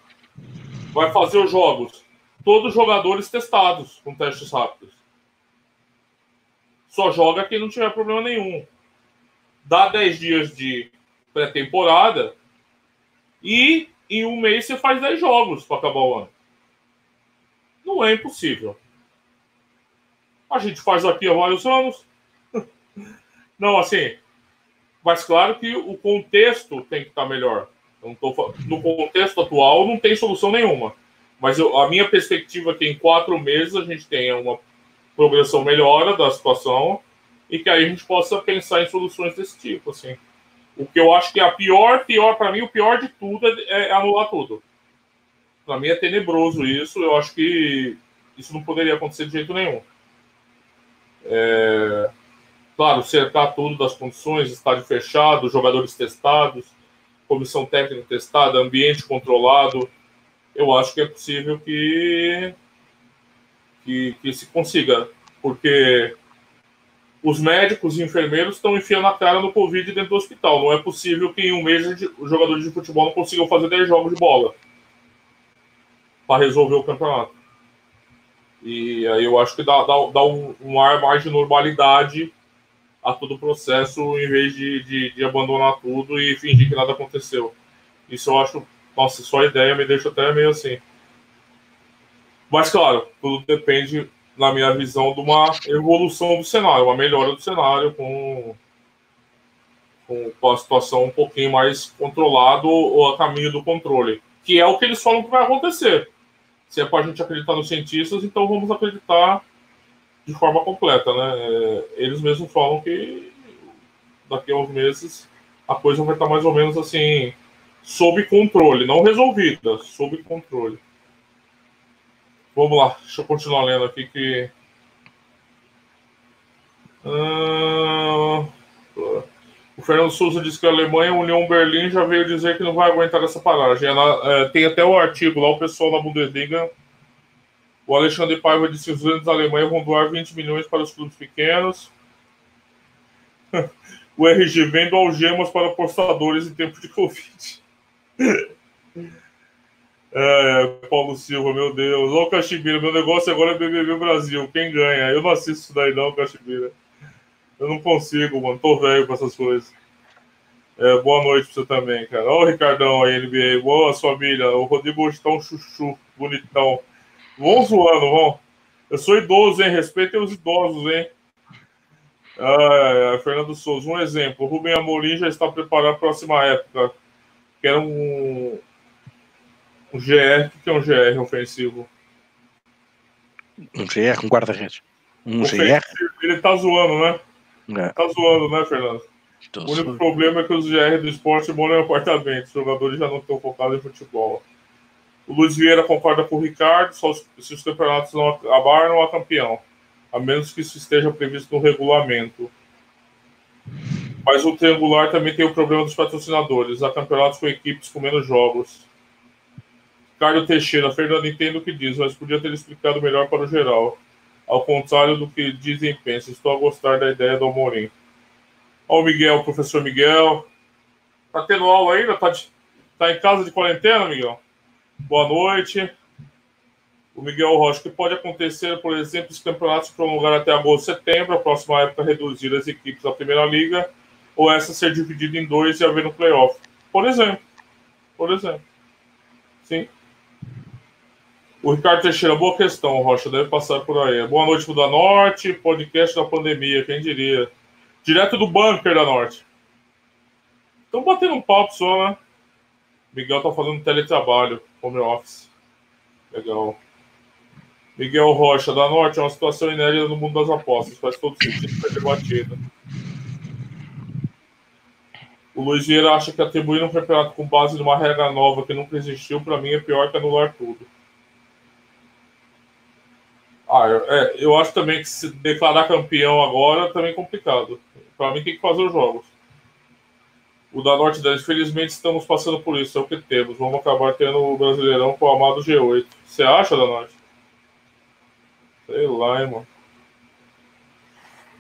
vai fazer os jogos, todos jogadores testados com testes rápidos. Só joga quem não tiver problema nenhum. Dá 10 dias de pré-temporada e em um mês você faz 10 jogos para acabar o ano. Não é impossível. A gente faz aqui há vários anos. Não, assim, mas claro que o contexto tem que estar melhor. Não tô, no contexto atual não tem solução nenhuma. Mas eu, a minha perspectiva é que em quatro meses a gente tenha uma progressão melhora da situação e que aí a gente possa pensar em soluções desse tipo, assim. O que eu acho que é a pior, pior para mim, o pior de tudo é, é anular tudo. Para mim é tenebroso isso. Eu acho que isso não poderia acontecer de jeito nenhum. É, Claro, cercar tudo das condições, estádio fechado, jogadores testados, comissão técnica testada, ambiente controlado. Eu acho que é possível que, que, que se consiga, porque os médicos e enfermeiros estão enfiando a cara no Covid dentro do hospital. Não é possível que em um mês os jogadores de futebol não consigam fazer 10 jogos de bola para resolver o campeonato. E aí eu acho que dá, dá, dá um, um, ar mais de normalidade a todo o processo, em vez de, de, de, abandonar tudo e fingir que nada aconteceu. Isso eu acho, nossa, só a ideia me deixa até meio assim. Mas claro, tudo depende na minha visão, de uma evolução do cenário, uma melhora do cenário com, com a situação um pouquinho mais controlada ou a caminho do controle, que é o que eles falam que vai acontecer. Se é para a gente acreditar nos cientistas, então vamos acreditar de forma completa, né? É, eles mesmos falam que daqui a uns meses a coisa vai estar mais ou menos assim sob controle, não resolvida, sob controle. Vamos lá, deixa eu continuar lendo aqui que. Uh... O Fernando Souza disse que a Alemanha, a União Berlim, já veio dizer que não vai aguentar essa paragem. Ela, é, tem até o artigo lá, o pessoal na Bundesliga. O Alexandre Paiva disse que os grandes Alemanha vão doar 20 milhões para os clubes pequenos. [laughs] o RG vendo algemas para apostadores em tempo de Covid. [laughs] É, Paulo Silva, meu Deus. Ô, Caxibira, meu negócio agora é BBB Brasil. Quem ganha? Eu não assisto isso daí, não, Caxibira. Eu não consigo, mano. Tô velho com essas coisas. É, boa noite pra você também, cara. Ó, o Ricardão aí, NBA. Boa, família. O Rodrigo hoje tá um chuchu, bonitão. Vão zoando, vão. Eu sou idoso, hein? Respeitem os idosos, hein? Ah, Fernando Souza, um exemplo. O Rubem Amorim já está preparado para a próxima época. Que era um, um GR, o que é um GR ofensivo? Um GR, um guarda-redes. Um ofensivo. GR? Ele tá zoando, né? É. Tá zoando, né, Fernando? Tô o único problema é que os GR do esporte moram em apartamento. Os jogadores já não estão focados em futebol. O Luiz Vieira concorda com o Ricardo, só se os campeonatos não acabar, não há campeão. A menos que isso esteja previsto no regulamento. Mas o triangular também tem o problema dos patrocinadores. Há campeonatos com equipes com menos jogos. Carlos Teixeira, Fernando, entendo o que diz, mas podia ter explicado melhor para o geral. Ao contrário do que dizem e pensam, estou a gostar da ideia do Amorim. Ó o Miguel, professor Miguel. Tá tendo aula ainda? Tá, de, tá em casa de quarentena, Miguel? Boa noite. O Miguel Rocha, que pode acontecer, por exemplo, os campeonatos prolongar até agosto, setembro, a próxima época reduzir as equipes da Primeira Liga, ou essa ser dividida em dois e haver no playoff. Por exemplo. Por exemplo. Sim. O Ricardo Teixeira, boa questão, Rocha, deve passar por aí. Boa noite pro da Norte, podcast da pandemia, quem diria. Direto do bunker da Norte. Estão batendo um papo só, né? Miguel tá fazendo teletrabalho, home office. Legal. Miguel Rocha, da Norte, é uma situação inédita no mundo das apostas. Faz todo sentido ser debatida. O Luiz Vieira acha que atribuir um campeonato com base numa regra nova que nunca existiu, para mim, é pior que anular tudo. Ah, é, eu acho também que se declarar campeão agora também é complicado. Para mim tem que fazer os jogos. O da Norte 10, infelizmente estamos passando por isso, é o que temos. Vamos acabar tendo o Brasileirão com o amado G8. Você acha, da Norte? Sei lá, hein, mano.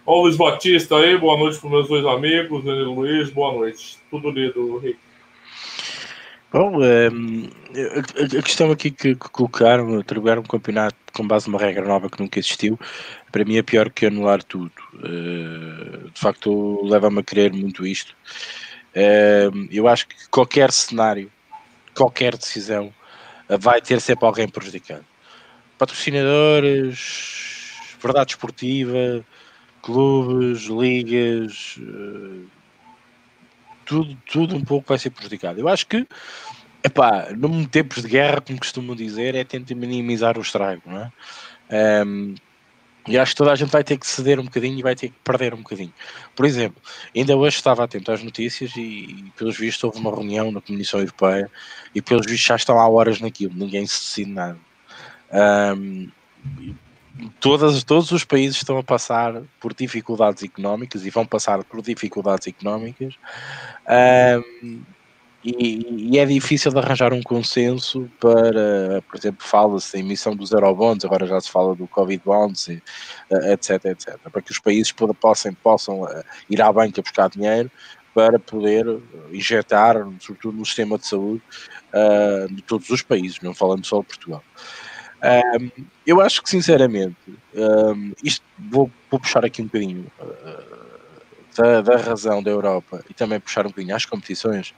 Ó, o Luiz Batista aí, boa noite para meus dois amigos, Danilo Luiz, boa noite. Tudo lido, Rick. Bom, a, questão aqui que, colocaram, atribuir um campeonato com base numa regra nova que nunca existiu, para mim é pior que anular tudo. Uh, de facto, leva-me a crer muito isto. Eu acho que qualquer cenário, qualquer decisão, vai ter sempre alguém prejudicado. Patrocinadores, verdade esportiva, clubes, ligas. Uh, tudo, tudo um pouco vai ser prejudicado. Eu acho que, epá, num tempos de guerra, como costumam dizer, é tentar minimizar o estrago, não é? Um, e acho que toda a gente vai ter que ceder um bocadinho e vai ter que perder um bocadinho. Por exemplo, ainda hoje estava atento às notícias e, e pelos vistos, houve uma reunião na Comissão Europeia e, pelos vistos, já estão há horas naquilo, ninguém se decide nada. Um, todas, todos os países estão a passar por dificuldades económicas e vão passar por dificuldades económicas. Um, E, e, é difícil de arranjar um consenso para, por exemplo, fala-se da emissão dos Eurobonds, agora já se fala do Covid Bonds, etc, etc, para que os países possam, possam eh, ir à banca buscar dinheiro para poder injetar, sobretudo no sistema de saúde de todos os países, não falando só de Portugal. Um, eu acho que, sinceramente, um, isto vou, vou, puxar aqui um bocadinho uh, da, da, razão da Europa e também puxar um bocadinho às competições.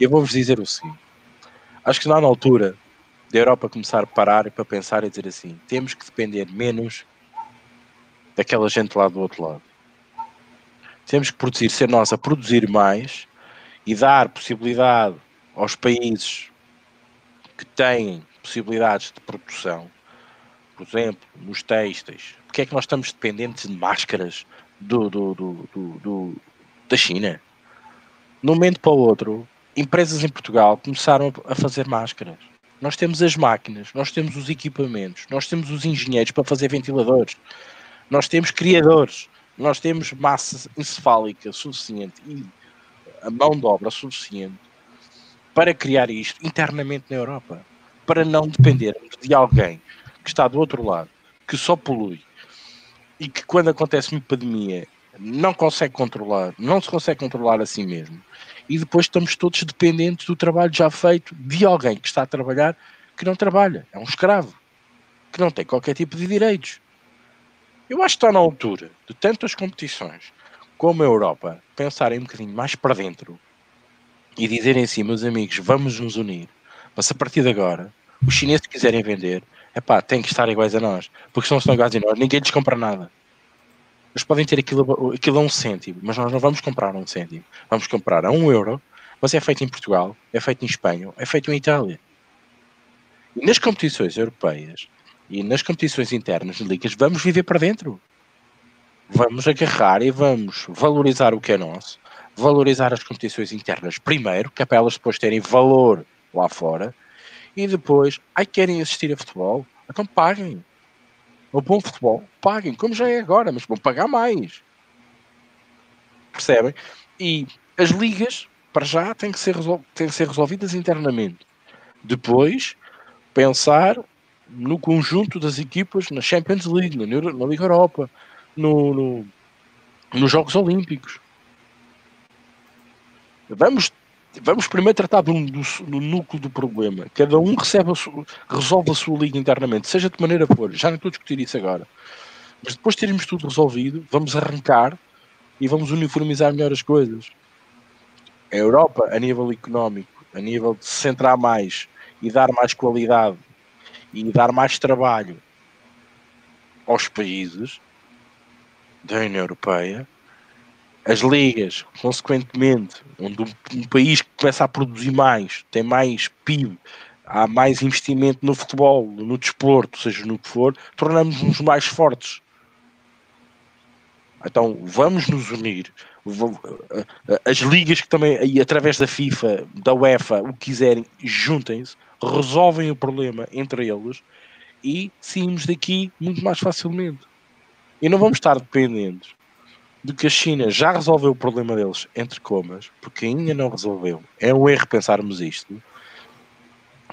Eu vou-vos dizer o seguinte: acho que não na altura da Europa começar a parar para pensar e dizer assim: temos que depender menos daquela gente lá do outro lado temos que produzir, ser nós a produzir mais e dar possibilidade aos países que têm possibilidades de produção, por exemplo, nos textos. Porque é que nós estamos dependentes de máscaras do, do, do, do da China? De um momento para o outro, empresas em Portugal começaram a fazer máscaras. Nós temos as máquinas, nós temos os equipamentos, nós temos os engenheiros para fazer ventiladores, nós temos criadores, nós temos massa encefálica suficiente e a mão de obra suficiente para criar isto internamente na Europa, para não dependermos de alguém que está do outro lado, que só polui e que quando acontece uma pandemia não consegue controlar, não se consegue controlar a si mesmo. E depois estamos todos dependentes do trabalho já feito de alguém que está a trabalhar que não trabalha, é um escravo, que não tem qualquer tipo de direitos. Eu acho que está na altura de tantas competições como a Europa pensarem um bocadinho mais para dentro e dizerem assim, meus amigos, vamos nos unir. Mas a partir de agora, os chineses que quiserem vender, é pá, têm que estar iguais a nós. Porque se não estão iguais a nós, ninguém lhes compra nada. Eles podem ter aquilo, aquilo a um cêntimo, mas nós não vamos comprar a um cêntimo. Vamos comprar a um euro, mas é feito em Portugal, é feito em Espanha, é feito em Itália. E nas competições europeias, e nas competições internas de ligas, vamos viver para dentro. Vamos agarrar e vamos valorizar o que é nosso, valorizar as competições internas primeiro, que é para elas depois terem valor lá fora, e depois, ai, querem assistir a futebol? Então paguem. O bom futebol, paguem, como já é agora, mas vão pagar mais. Percebem? E as ligas, para já, têm que ser, têm que ser resolvidas internamente. Depois, pensar no conjunto das equipas na Champions League, na, Euro, na Liga Europa, no, no, nos Jogos Olímpicos. Vamos, vamos primeiro tratar do, do, do núcleo do problema. Cada um recebe a sua, resolve a sua liga internamente, seja de maneira for. Já não estou a discutir isso agora. Mas depois de termos tudo resolvido, vamos arrancar e vamos uniformizar melhor as coisas. A Europa, a nível económico, a nível de se centrar mais e dar mais qualidade e dar mais trabalho aos países da União Europeia, as ligas, consequentemente, onde um, país que começa a produzir mais, tem mais PIB, há mais investimento no futebol, no desporto, seja no que for, tornamos-nos mais fortes. Então vamos nos unir. As ligas que também, aí, através da FIFA, da UEFA, o que quiserem, juntem-se, resolvem o problema entre eles e saímos daqui muito mais facilmente. E não vamos estar dependentes de que a China já resolveu o problema deles, entre comas, porque ainda não resolveu. É um erro pensarmos isto.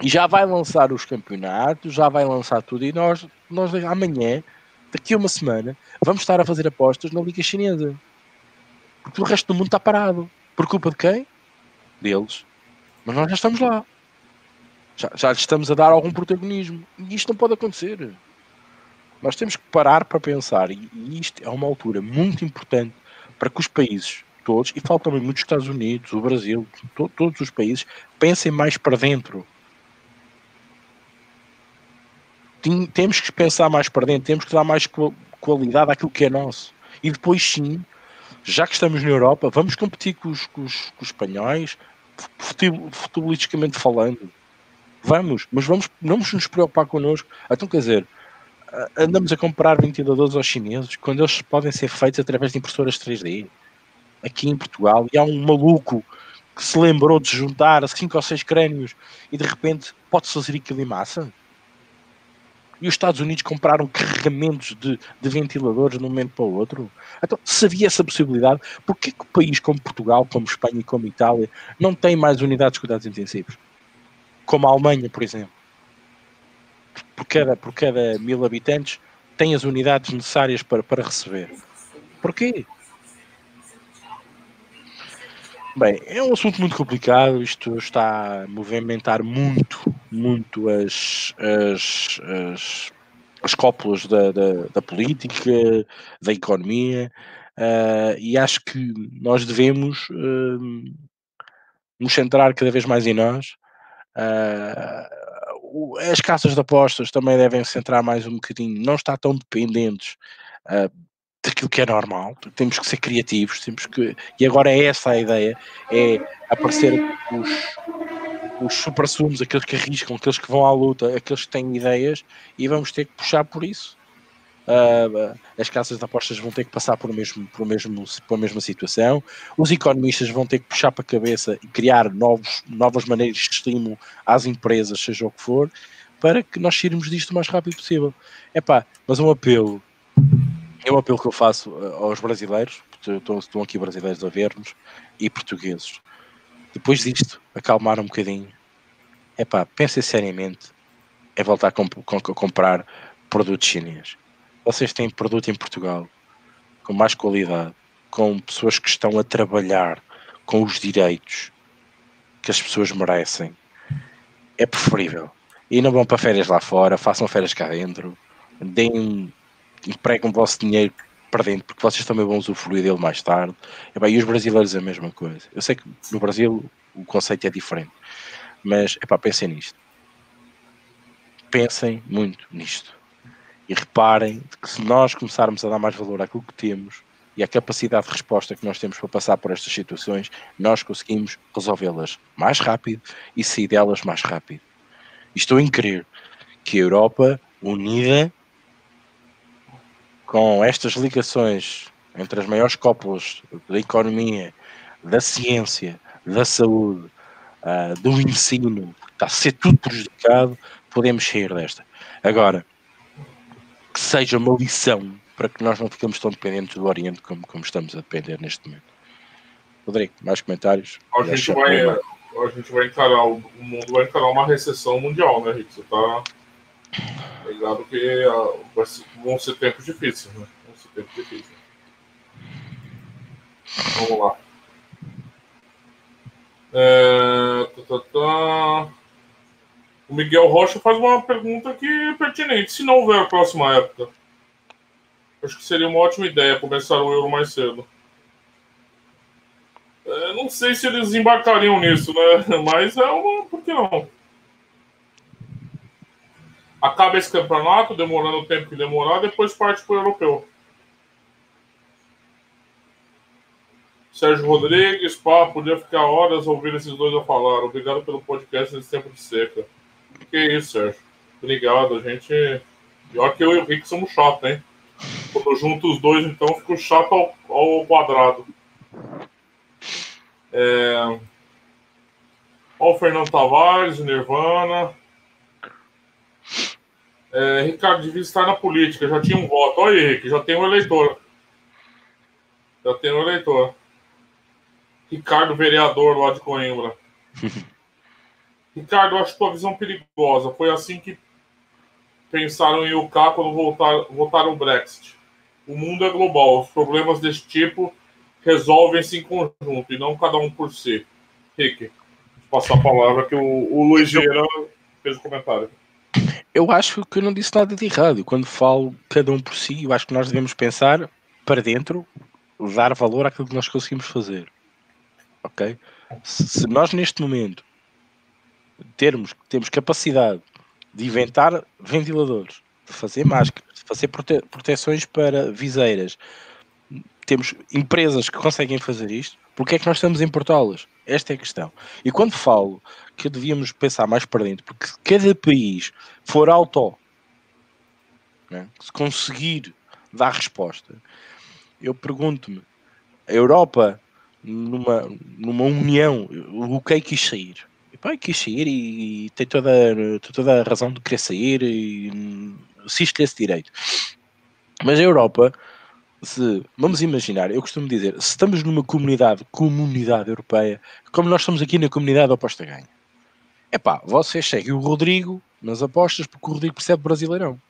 E já vai lançar os campeonatos, já vai lançar tudo, e nós, nós amanhã, daqui a uma semana, vamos estar a fazer apostas na Liga Chinesa. Porque o resto do mundo está parado. Por culpa de quem? Deles. Mas nós já estamos lá. Já, já lhe estamos a dar algum protagonismo. E isto não pode acontecer. Nós temos que parar para pensar, e, isto é uma altura muito importante para que os países todos, e faltam também muitos Estados Unidos, o Brasil, to, todos os países, pensem mais para dentro. Tem, temos que pensar mais para dentro, temos que dar mais qualidade àquilo que é nosso. E depois sim, já que estamos na Europa, vamos competir com os, com os, com os espanhóis, futebolisticamente falando. Vamos, mas vamos, vamos nos preocupar connosco. Então, quer dizer, andamos a comprar ventiladores aos chineses quando eles podem ser feitos através de impressoras 3D aqui em Portugal e há um maluco que se lembrou de juntar cinco ou seis crânios e de repente pode fazer aquilo em massa. E os Estados Unidos compraram carregamentos de, de ventiladores de um momento para o outro. Então, se havia essa possibilidade, porquê que o país como Portugal, como Espanha e como Itália não tem mais unidades de cuidados intensivos? Como a Alemanha, por exemplo. Por cada, por cada mil habitantes tem as unidades necessárias para, para receber. Porquê? Bem, é um assunto muito complicado. Isto está a movimentar muito, muito as, as, as, as cópulas da, da, da política, da economia, uh, e acho que nós devemos uh, nos centrar cada vez mais em nós. Uh, as casas de apostas também devem centrar mais um bocadinho, não estar tão dependentes daquilo que é normal, temos que ser criativos, temos que. E agora é essa a ideia, é aparecer os, os super-sumos, aqueles que arriscam, aqueles que vão à luta, aqueles que têm ideias, e vamos ter que puxar por isso. Uh, as casas de apostas vão ter que passar por, mesmo, por, mesmo, por a mesma situação, os economistas vão ter que puxar para a cabeça e criar novos, novas maneiras de estímulo às empresas, seja o que for, para que nós sairmos disto o mais rápido possível. Epá, mas um apelo é um apelo que eu faço eh, aos brasileiros, porque estão, aqui brasileiros a ver-nos, e portugueses. Depois disto, acalmar um bocadinho. É pá, pensem seriamente em voltar a, comp a comprar produtos chineses. Vocês têm produto em Portugal com mais qualidade, com pessoas que estão a trabalhar com os direitos que as pessoas merecem. É preferível. E não vão para férias lá fora, façam férias cá dentro, deem empregam o vosso dinheiro para dentro, porque vocês também vão usufruir dele mais tarde. E, bem, e os brasileiros é a mesma coisa. Eu sei que no Brasil o conceito é diferente, mas epá, pensem nisto. Pensem muito nisto. E reparem que se nós começarmos a dar mais valor àquilo que temos e à capacidade de resposta que nós temos para passar por estas situações, nós conseguimos resolvê-las mais rápido e sair delas mais rápido. Estou em crer que a Europa unida com estas ligações entre as maiores cópulas da economia, da ciência, da saúde, uh, do ensino, está a ser tudo prejudicado, podemos sair desta. Agora, que seja uma lição para que nós não ficamos tão dependentes do Oriente como, como estamos a depender neste momento. Rodrigo, mais comentários? A gente, vai, a gente vai encarar, o mundo vai encarar uma recessão mundial, né, Rick? Você está ligado que uh, vão ser tempos difíceis, né? Vão ser tempos difíceis. Vamos lá. É, tá, tá, tá. O Miguel Rocha faz uma pergunta que é pertinente. Se não houver a próxima época, acho que seria uma ótima ideia começar o Euro mais cedo. É, não sei se eles embarcariam nisso, né? [laughs] Mas é uma. Por que não? acaba esse campeonato, demorando o tempo que demorar, depois parte para o europeu. Sérgio Rodrigues, pá, podia ficar horas ouvindo esses dois a falar. Obrigado pelo podcast nesse tempo de seca. Que isso, Sérgio. Obrigado, a gente. Pior que eu e o Rick somos chatos, hein? Quando junto os dois, então, fico chato ao, ao quadrado. É... Olha o Fernando Tavares, Nirvana. É, Ricardo, devia estar na política, já tinha um voto. Olha aí, Henrique, já tem um eleitor. Já tem um eleitor. Ricardo, vereador lá de Coimbra. [laughs] Ricardo, eu acho tua visão perigosa. Foi assim que pensaram em UK quando voltar, votaram o Brexit. O mundo é global. Os problemas desse tipo resolvem-se em conjunto e não cada um por si. Rick, vou passar a palavra que o, o Luiz Vieira fez o comentário eu acho que eu não disse nada de errado. Quando falo cada um por si, eu acho que nós devemos pensar para dentro, dar valor àquilo que nós conseguimos fazer. Ok? Se nós neste momento termos, temos capacidade de inventar ventiladores, de fazer máscaras, de fazer prote proteções para viseiras, temos empresas que conseguem fazer isto, porque é que nós estamos a importá-las? Esta é a questão. E quando falo que devíamos pensar mais para dentro, porque se cada país for auto, né, se conseguir dar resposta, eu pergunto-me, a Europa, numa, numa união, o que é que quis sair? E, pá, quis sair e, e tem, toda, toda a razão de querer sair e assiste-lhe esse direito. Mas a Europa, se, vamos imaginar, eu costumo dizer, se estamos numa comunidade, comunidade europeia, como nós estamos aqui na comunidade oposta ganha. É pá, vocês seguem o Rodrigo nas apostas porque o Rodrigo percebe brasileirão.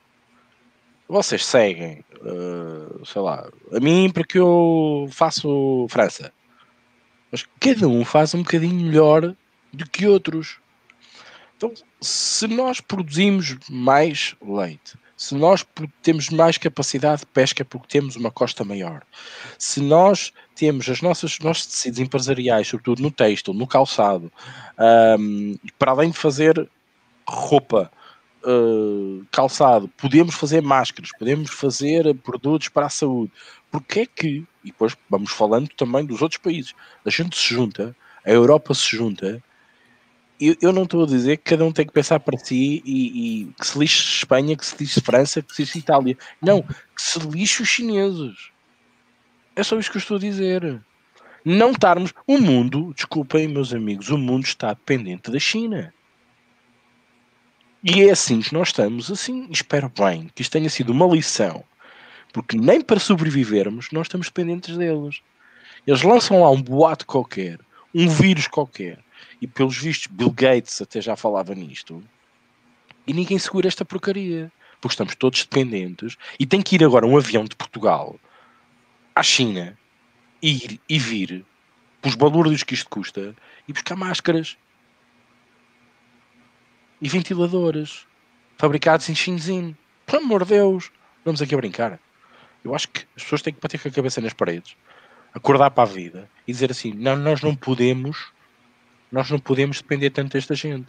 Vocês seguem, uh, sei lá, a mim porque eu faço França. Mas cada um faz um bocadinho melhor do que outros. Então, se nós produzimos mais leite, se nós temos mais capacidade de pesca porque temos uma costa maior, se nós temos as nossas nossos tecidos empresariais, sobretudo no têxtil, no calçado, um, para além de fazer roupa, uh, calçado, podemos fazer máscaras, podemos fazer produtos para a saúde. Porque é que, e depois vamos falando também dos outros países, a gente se junta, a Europa se junta eu, eu não estou a dizer que cada um tem que pensar para si e, e, que se lixe Espanha, que se lixe França, que se lixe Itália. Não, que se lixe os chineses. É só isso que eu estou a dizer. Não estarmos. O mundo, desculpem, meus amigos, o mundo está dependente da China. E é assim que nós estamos. Assim, espero bem que isto tenha sido uma lição. Porque nem para sobrevivermos nós estamos dependentes deles. Eles lançam lá um boato qualquer, um vírus qualquer e pelos vistos, Bill Gates até já falava nisto. E ninguém segura esta porcaria. Porque estamos todos dependentes. E tem que ir agora um avião de Portugal à China, ir e vir, pelos balúrdios que isto custa, e buscar máscaras e ventiladores fabricados em Shenzhen. Pelo amor de Deus, vamos aqui a brincar. Eu acho que as pessoas têm que bater com a cabeça nas paredes, acordar para a vida e dizer assim: não, nós não podemos nós não podemos depender tanto desta gente.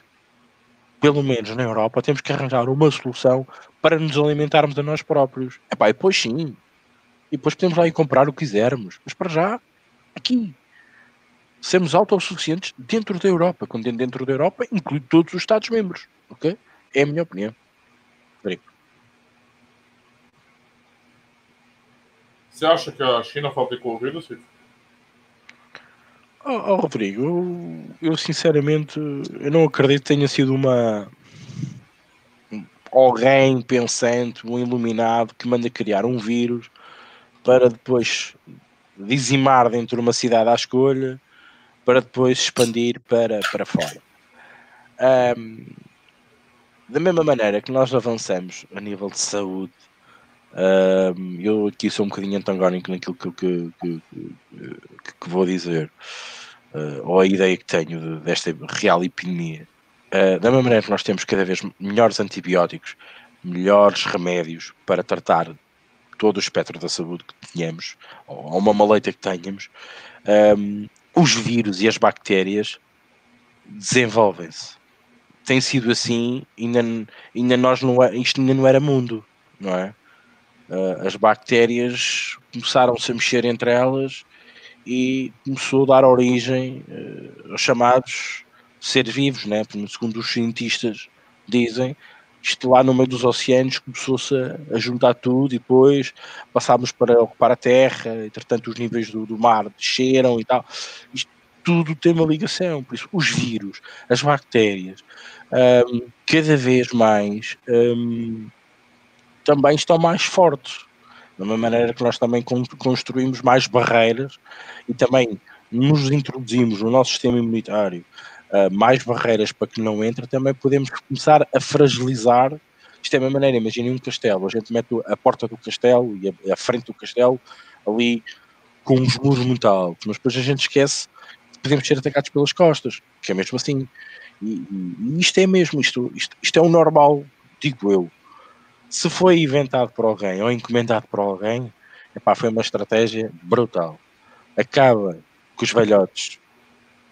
Pelo menos na Europa temos que arranjar uma solução para nos alimentarmos a nós próprios. Epá, e depois sim. E depois podemos lá ir comprar o que quisermos. Mas para já, aqui. Sermos autossuficientes dentro da Europa. Quando dentro da Europa inclui todos os Estados-membros. Ok? É a minha opinião. Obrigado. Você acha que a China fabricou o vírus, Cid? Oh, oh, Rodrigo, eu, eu, sinceramente eu não acredito que tenha sido uma alguém pensante, um iluminado que manda criar um vírus para depois dizimar dentro de uma cidade à escolha para depois expandir para, para fora. Um, da mesma maneira que nós avançamos a nível de saúde, um, eu aqui sou um bocadinho antagónico naquilo que, que, que, que vou dizer uh, ou a ideia que tenho desta real epidemia, uh, da mesma maneira que nós temos cada vez melhores antibióticos, melhores remédios para tratar todo o espectro da saúde que tenhamos, ou uma maleita que tenhamos, um, os vírus e as bactérias desenvolvem-se. Tem sido assim, ainda, ainda nós não, é, isto ainda não era mundo, não é? Uh, as bactérias começaram-se a mexer entre elas e começou a dar origem uh, aos chamados seres vivos, né? Segundo os cientistas dizem, isto lá no meio dos oceanos começou-se a, juntar tudo e depois passámos para ocupar a Terra, entretanto os níveis do, do mar desceram e tal. Isto tudo tem uma ligação, por isso os vírus, as bactérias, um, cada vez mais um, também estão mais fortes da mesma maneira que nós também construímos mais barreiras e também nos introduzimos no nosso sistema imunitário uh, mais barreiras para que não entre, também podemos começar a fragilizar. Isto é a mesma maneira, imaginem um castelo, a gente mete a porta do castelo e a, a frente do castelo ali com uns muros muito altos, mas depois a gente esquece que podemos ser atacados pelas costas, que é mesmo assim. E, e isto é mesmo, isto, isto, isto é o normal, digo eu se foi inventado por alguém ou encomendado por alguém, epá, foi uma estratégia brutal. Acaba com os velhotes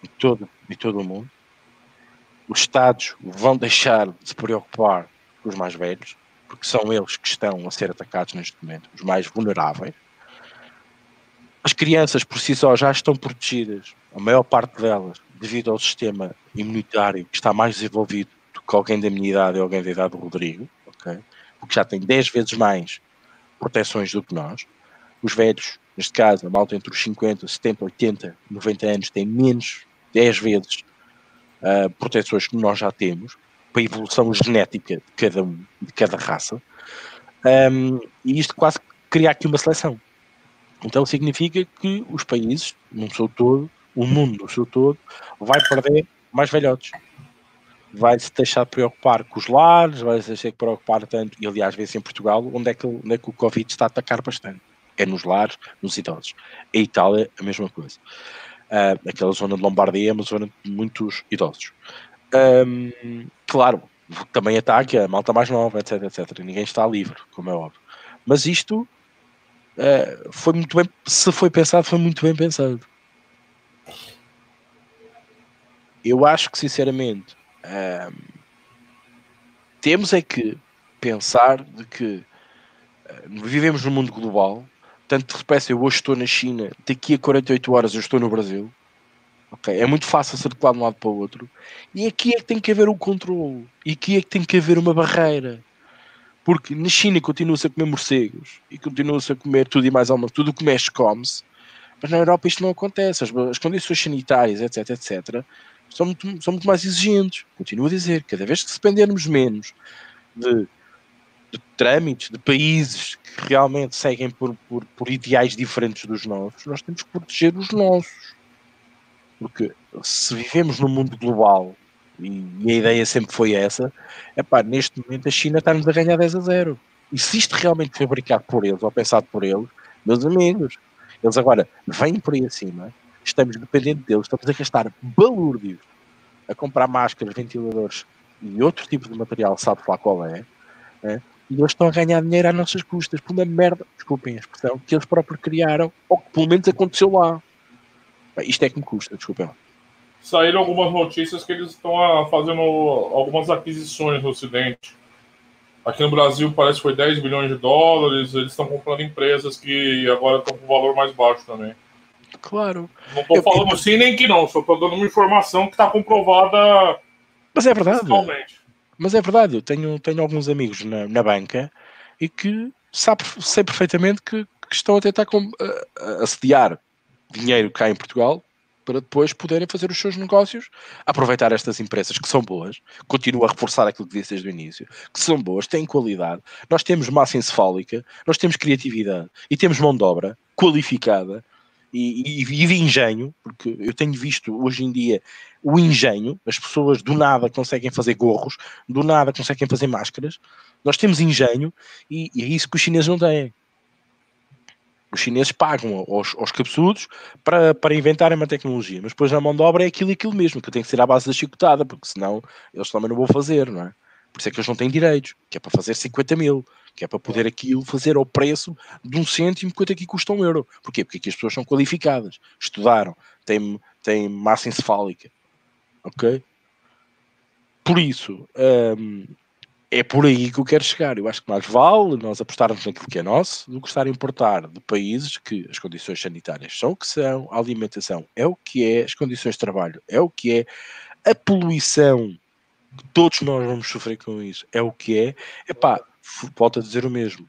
de todo, de todo o mundo. Os Estados vão deixar de se preocupar com os mais velhos, porque são eles que estão a ser atacados neste momento, os mais vulneráveis. As crianças por si só já estão protegidas, a maior parte delas, devido ao sistema imunitário que está mais desenvolvido do que alguém da minha idade ou alguém da idade do Rodrigo. Porque já tem 10 vezes mais proteções do que nós. Os velhos, neste caso, a malta entre os 50, 70, 80, 90 anos, tem menos 10 vezes uh, proteções que nós já temos, para a evolução genética de cada, de cada raça. Um, e isto quase cria aqui uma seleção. Então significa que os países, no seu todo, o mundo no seu todo, vai perder mais velhotes. Vai se deixar de preocupar com os lares, vai se deixar de preocupar tanto, e aliás, vê-se em Portugal, onde é, que, onde é que o Covid está a atacar bastante. É nos lares, nos idosos. A Itália, a mesma coisa. Uh, aquela zona de Lombardia é uma zona de muitos idosos. Um, claro, também ataca a malta mais nova, etc, etc. Ninguém está livre, como é óbvio. Mas isto uh, foi muito bem, se foi pensado, foi muito bem pensado. Eu acho que, sinceramente, temos é que pensar de que uh, vivemos num mundo global. Tanto de repente, eu hoje estou na China, daqui a 48 horas eu estou no Brasil. Okay? É muito fácil circular de um lado para o outro. E aqui é que tem que haver um controle. E aqui é que tem que haver uma barreira. Porque na China continua-se a comer morcegos e continua-se a comer tudo e mais alguma tudo o que mexe come-se. Mas na Europa isto não acontece. As, as, condições sanitárias, etc, etc, são muito, são muito mais exigentes. Continuo a dizer, cada vez que dependermos menos de, de trâmites, de países que realmente seguem por, por, por ideais diferentes dos nossos, nós temos que proteger os nossos. Porque se vivemos num mundo global, e, a ideia sempre foi essa, é pá, neste momento a China está-nos a ganhar 10 a 0. E se isto realmente foi fabricado por eles ou pensado por eles, meus amigos, eles agora vêm por aí acima, estamos dependentes deles, estamos a gastar balúrdios a comprar máscaras, ventiladores e outro tipo de material, sabe lá qual é, é, e eles estão a ganhar dinheiro às nossas custas por uma merda, desculpem a expressão, que eles próprios criaram, ou que pelo menos aconteceu lá. Isto é que me custa, desculpem. Saíram algumas notícias que eles estão fazendo algumas aquisições no Ocidente. Aqui no Brasil parece que foi 10 bilhões de dólares, eles estão comprando empresas que agora estão com valor mais baixo também. Claro. Não estou falando eu... sim nem que não, só estou dando uma informação que está comprovada. Mas é verdade. Mas é verdade, eu tenho, tenho alguns amigos na, na banca e que sabe, sei perfeitamente que, que estão a tentar com, a, a assediar dinheiro cá em Portugal para depois poderem fazer os seus negócios, aproveitar estas empresas que são boas, continuo a reforçar aquilo que disse desde o início, que são boas, têm qualidade, nós temos massa encefálica, nós temos criatividade e temos mão de obra qualificada e, e, e engenho, porque eu tenho visto hoje em dia o engenho, as pessoas do nada conseguem fazer gorros, do nada conseguem fazer máscaras, nós temos engenho e, e é isso que os chineses não têm. Os chineses pagam aos, aos para, para inventarem uma tecnologia, mas depois na mão de obra é aquilo e aquilo mesmo, que tem que ser à base da chicotada, porque senão eles também não vão fazer, não é? Por isso é que eles não têm direitos, que é para fazer 50 mil, que é para poder aquilo fazer ao preço de um cêntimo quanto aqui custa um euro. Porquê? Porque aqui as pessoas são qualificadas, estudaram, têm, têm massa encefálica, ok? Por isso, hum, é por aí que eu quero chegar. Eu acho que mais vale nós apostarmos naquilo que é nosso do que estar a importar de países que as condições sanitárias são o que são, a alimentação é o que é, as condições de trabalho é o que é, a poluição, todos nós vamos sofrer com isso, é o que é. Epá, volto a dizer o mesmo.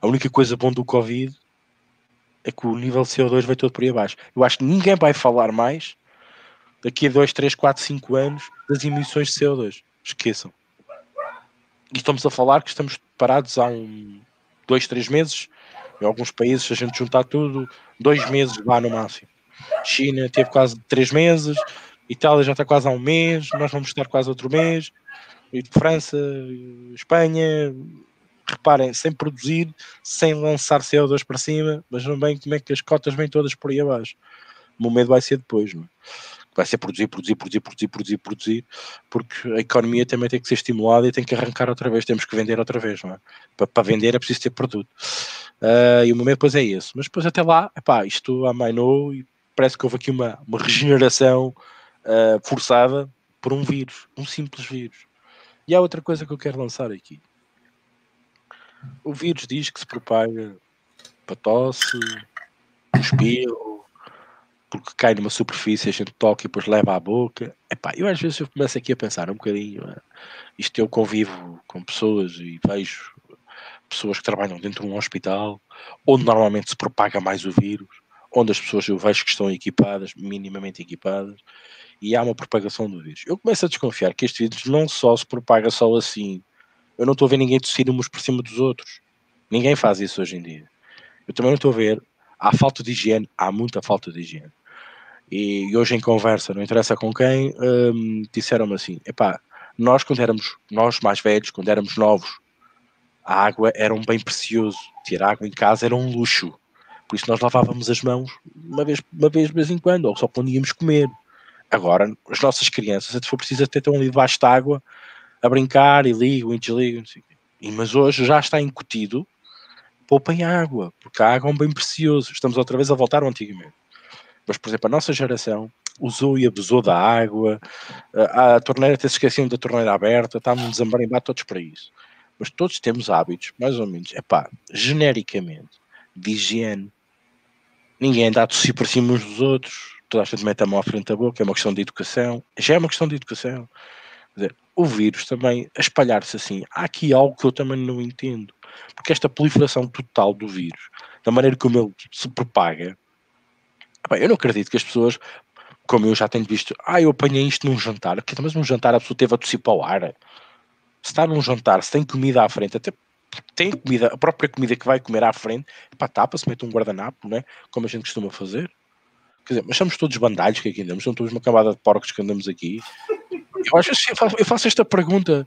A única coisa bom do Covid é que o nível de CO2 vai todo por aí abaixo. Eu acho que ninguém vai falar mais daqui a 2, 3, 4, 5 anos das emissões de CO2. Esqueçam e estamos a falar que estamos parados há um, dois, três meses. Em alguns países, se a gente juntar tudo, dois meses vá no máximo. China teve quase três meses, Itália já está quase há um mês, nós vamos estar quase outro mês, França, Espanha, reparem, sem produzir, sem lançar CO2 para cima, mas não bem como é que as cotas vêm todas por aí abaixo. O momento vai ser depois, não é? vai ser produzir, produzir, produzir, produzir, produzir, produzir, porque a economia também tem que ser estimulada e tem que arrancar outra vez, temos que vender outra vez, não é? Para, para vender é preciso ter produto. Uh, e o momento depois é esse. Mas depois até lá, epá, isto amainou e parece que houve aqui uma, uma regeneração uh, forçada por um vírus, um simples vírus. E há outra coisa que eu quero lançar aqui. O vírus diz que se propaga para tosse, espirro, porque cai numa superfície, a gente toca e depois leva à boca. Epá, eu às vezes eu começo aqui a pensar um bocadinho, eh, isto eu convivo com pessoas e vejo pessoas que trabalham dentro de um hospital, onde normalmente se propaga mais o vírus, onde as pessoas eu vejo que estão equipadas, minimamente equipadas, e há uma propagação do vírus. Eu começo a desconfiar que este vírus não só se propaga só assim. Eu não estou a ver ninguém tossir uns por cima dos outros. Ninguém faz isso hoje em dia. Eu também não estou a ver. Há falta de higiene, há muita falta de higiene. E, hoje em conversa, não interessa com quem, hum, disseram-me assim: epá, nós quando éramos, nós mais velhos, quando éramos novos, a água era um bem precioso. Ter água em casa era um luxo. Por isso nós lavávamos as mãos uma vez, uma vez de vez em quando, ou só quando íamos comer. Agora, as nossas crianças, se for preciso, até estão ali debaixo de água a brincar e ligam e desligam. Mas hoje já está incutido, poupem água, porque a água é um bem precioso. Estamos outra vez a voltar ao antigamente. Mas, por exemplo, a nossa geração usou e abusou da água, a, a torneira, até se esqueciam da torneira aberta, estávamos a marimbar todos para isso. Mas todos temos hábitos, mais ou menos, é pá, genericamente, de higiene. Ninguém anda a tossir por cima uns dos outros, toda a gente mete a mão à frente da boca, é uma questão de educação. Já é uma questão de educação. Dizer, o vírus também, a espalhar-se assim, há aqui algo que eu também não entendo. Porque esta proliferação total do vírus, da maneira como ele se propaga, bem, eu não acredito que as pessoas, como eu já tenho visto, ah, eu apanhei isto num jantar, porque mas num jantar a pessoa teve a tossir para o ar. Se está num jantar, se tem comida à frente, até tem comida, a própria comida que vai comer à frente, pá, tapa-se, mete um guardanapo, né? como a gente costuma fazer. Quer dizer, mas somos todos bandalhos que aqui andamos, somos todos uma camada de porcos que andamos aqui. Eu, às vezes, eu faço, eu faço esta pergunta,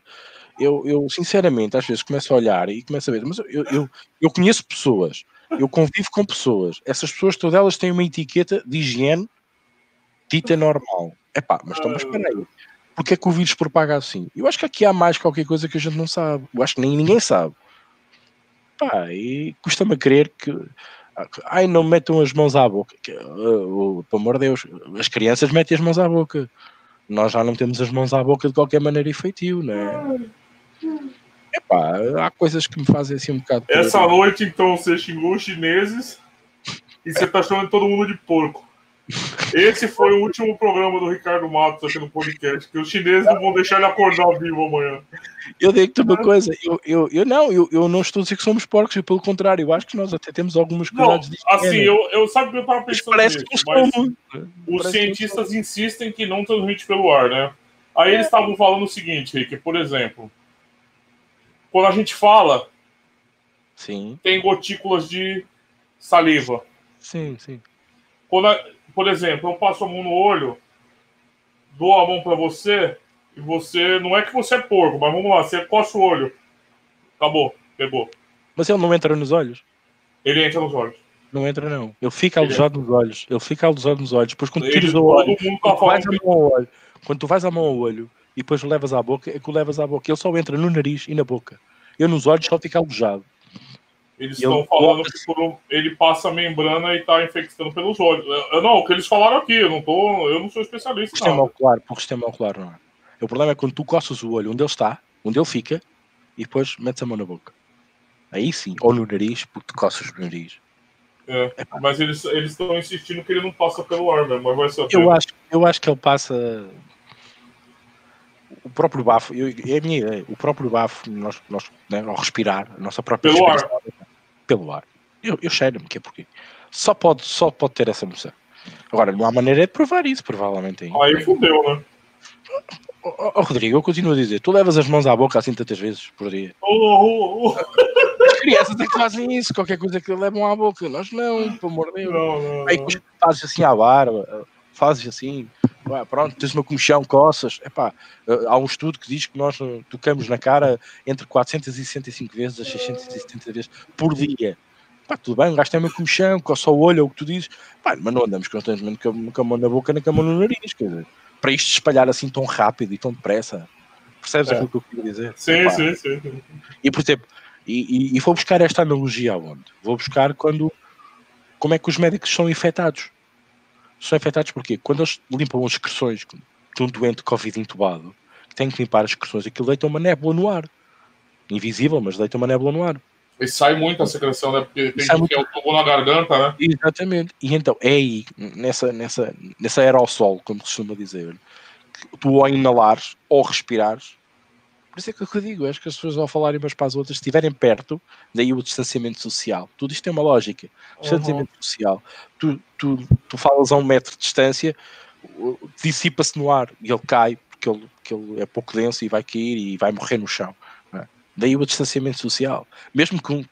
eu, eu, sinceramente, às vezes começo a olhar e começo a ver, mas eu, eu, eu conheço pessoas, eu convivo com pessoas, essas pessoas todas elas têm uma etiqueta de higiene dita normal. É pá, mas estão, mas espera aí, porque é que o vírus propaga assim? Eu acho que aqui há mais qualquer coisa que a gente não sabe, eu acho que nem ninguém sabe. Pá, e custa-me crer que Ai, não metam as mãos à boca. Uh, uh, pelo amor de Deus, as crianças metem as mãos à boca. Nós já não temos as mãos à boca de qualquer maneira efetivo, não é? Epá, há coisas que me fazem assim um bocado. Essa noite, então, você xingou os chineses e você tá chamando todo mundo de porco. Esse foi o último programa do Ricardo Matos aqui no podcast, que os chineses não vão deixar ele acordar vivo amanhã. Eu digo-te uma coisa, eu, eu, eu não, eu, eu não estou a dizer que somos porcos, pelo contrário, eu acho que nós até temos algumas cuidados não, Assim, eu, eu sabe que eu estava pensando parece nisso, que mas somos. os parece cientistas que insistem que não transmite pelo ar, né? Aí é. eles estavam falando o seguinte, Rick, por exemplo, quando a gente fala, sim. tem gotículas de saliva. Sim, sim. Quando a, por exemplo, eu passo a mão no olho, dou a mão para você, e você. Não é que você é porco, mas vamos lá, você coça o olho. Acabou, pegou. Mas ele não entra nos olhos? Ele entra nos olhos. Não entra, não. Ele fica alojado nos olhos. Ele fica alojado nos olhos. Depois, quando tu tiras o olho, quando, tu vais a mão ao olho quando tu vais a mão ao olho e depois levas à boca, é que o levas à boca. Ele só entra no nariz e na boca. Eu nos olhos só fica alojado. Eles estão falando que um, ele passa a membrana e está infectando pelos olhos. Eu, não, o que eles falaram aqui, eu não, tô, eu não sou especialista. Sistema ocular, por sistema ocular não é. O problema é quando tu coças o olho onde ele está, onde ele fica, e depois metes a mão na boca. Aí sim, ou no nariz, porque tu coças o nariz. É, é mas eles estão insistindo que ele não passa pelo ar, mesmo, mas vai ser eu acho, eu acho que ele passa o próprio bafo, eu, é a minha ideia, o próprio bafo, nós, nós né, ao respirar, a nossa própria pelo ar pelo ar. Eu, eu cheiro-me que é porque só pode, só pode ter essa noção. Agora, não há maneira de provar isso, provavelmente. Aí, aí fudeu, né? Oh, oh, Rodrigo, eu continuo a dizer, tu levas as mãos à boca assim tantas vezes por dia. Oh, oh, oh. As crianças é que fazem isso, qualquer coisa que levam à boca. Nós não, pelo amor de Deus. Não, não, aí fazes assim à barba, fazes assim, pronto, tens uma comichão, coças. Epá, eh, há um estudo que diz que nós eh, tocamos na cara entre 465 vezes a 670 vezes por dia. Pá, tudo bem, tem uma comichão, coça o olho, é o que tu dizes, Pá, mas não andamos constantemente com, a mão na boca nem com a mão no nariz, quer dizer, para isto se espalhar assim tão rápido e tão depressa. Percebes é. aquilo que eu queria dizer? Sim, sim, sim. E por exemplo, e, e, e vou buscar esta analogia aonde? Vou buscar quando como é que os médicos são infectados são afetados porque quando eles limpam as excreções de um doente Covid intubado, que tem que limpar as excreções, aquilo deita uma nébula no ar. Invisível, mas deita uma nébula no ar. E sai muito a secreção, né? Porque tem que muito... o tubo na garganta, né? Exatamente. E então, é aí, nessa, nessa, nessa aerossol, como costuma dizer, que tu ao inalares ou respirares, Por isso é que eu digo, acho que as pessoas vão falar umas para as outras, se estiverem perto, daí o distanciamento social. Tudo isto tem uma lógica. Distanciamento uhum. social. Tu, tu, tu falas a um metro de distância, dissipa-se no ar e ele cai, porque ele, porque ele é pouco denso e vai cair e vai morrer no chão. É? Daí o distanciamento social. Mesmo com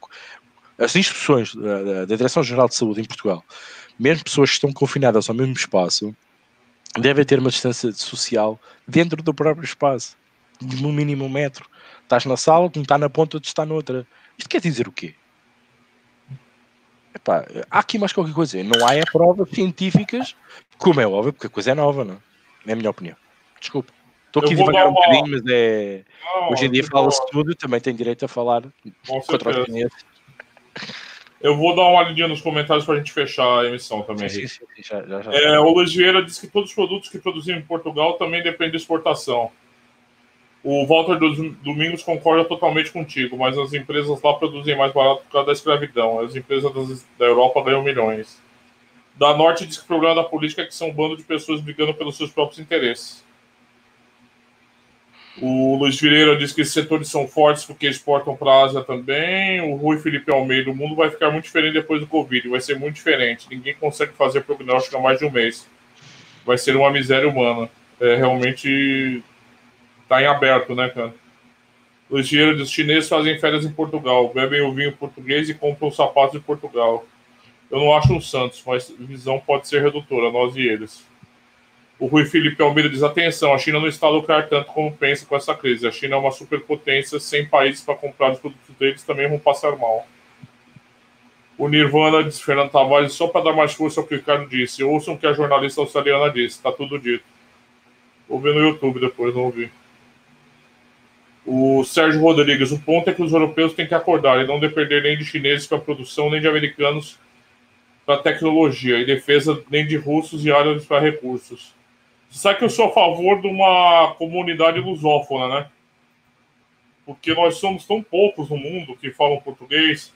as instruções da, da, da Direção-Geral de Saúde em Portugal, mesmo pessoas que estão confinadas ao mesmo espaço, devem ter uma distância social dentro do próprio espaço no mínimo um metro. Estás na sala, como está na ponta, de estar noutra. Isto quer dizer o quê? Epá, há aqui mais qualquer coisa. Não há é provas científicas, como é óbvio, porque a coisa é nova, não é? A minha opinião. Desculpa. Estou aqui devagar um bocadinho, mas é. Não, Hoje em dia fala-se tudo, também tem direito a falar contra os eu vou dar uma olhadinha nos comentários para a gente fechar a emissão também. Sim, sim, sim, já, já, já. É, o Luiz Vieira disse que todos os produtos que produzimos em Portugal também dependem de exportação. O Walter dos Domingos concorda totalmente contigo, mas as empresas lá produzem mais barato por causa da escravidão. As empresas das, da Europa ganham milhões. Da Norte diz que o problema da política é que são um bando de pessoas brigando pelos seus próprios interesses. O Luiz Vireira diz que esses setores são fortes porque exportam para a Ásia também. O Rui Felipe Almeida, o mundo vai ficar muito diferente depois do Covid, vai ser muito diferente. Ninguém consegue fazer prognóstico há mais de um mês. Vai ser uma miséria humana. É realmente tá em aberto, né, cara? Os dinheiros chineses fazem férias em Portugal, bebem o vinho português e compram sapatos de Portugal. Eu não acho um Santos, mas visão pode ser redutora, nós e eles. O Rui Felipe Almeida diz: atenção, a China não está a lucrar tanto como pensa com essa crise. A China é uma superpotência, sem países para comprar os produtos deles também vão passar mal. O Nirvana diz: Fernando Tavares, só para dar mais força ao que o Ricardo disse. Ouçam o que a jornalista australiana disse, está tudo dito. Vou ver no YouTube depois, não ouvi. O Sérgio Rodrigues, o ponto é que os europeus têm que acordar e não depender nem de chineses para a produção, nem de americanos para tecnologia, e defesa nem de russos e árabes para recursos. Você sabe que eu sou a favor de uma comunidade lusófona, né? Porque nós somos tão poucos no mundo que falam português,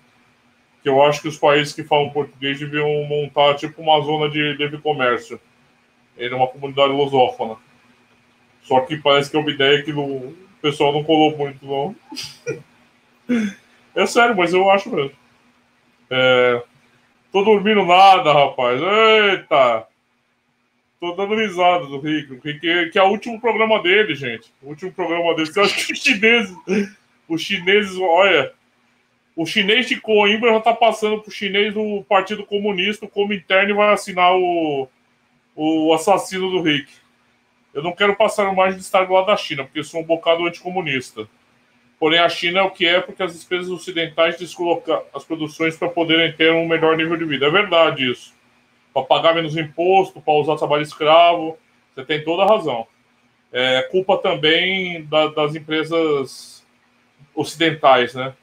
que eu acho que os países que falam português deviam montar tipo uma zona de livre comércio. Ele é uma comunidade lusófona. Só que parece que é uma ideia que no, o pessoal não colou muito, não. é sério, mas eu acho mesmo. É... Tô dormindo nada, rapaz. Eita! Tô dando risada do Rick. Que, que é o último programa dele, gente. O último programa dele. Você acha que os chineses. Os chineses, olha. O chinês de Coimbra já tá passando pro chinês do Partido Comunista, como interno, e vai assinar o, o assassino do Rick. Eu não quero passar mais de estar do lado da China, porque sou um bocado anticomunista. Porém, a China é o que é porque as empresas ocidentais descolocam as produções para poderem ter um melhor nível de vida. É verdade isso. Para pagar menos imposto, para usar trabalho escravo. Você tem toda a razão. É culpa também da, das empresas ocidentais, né?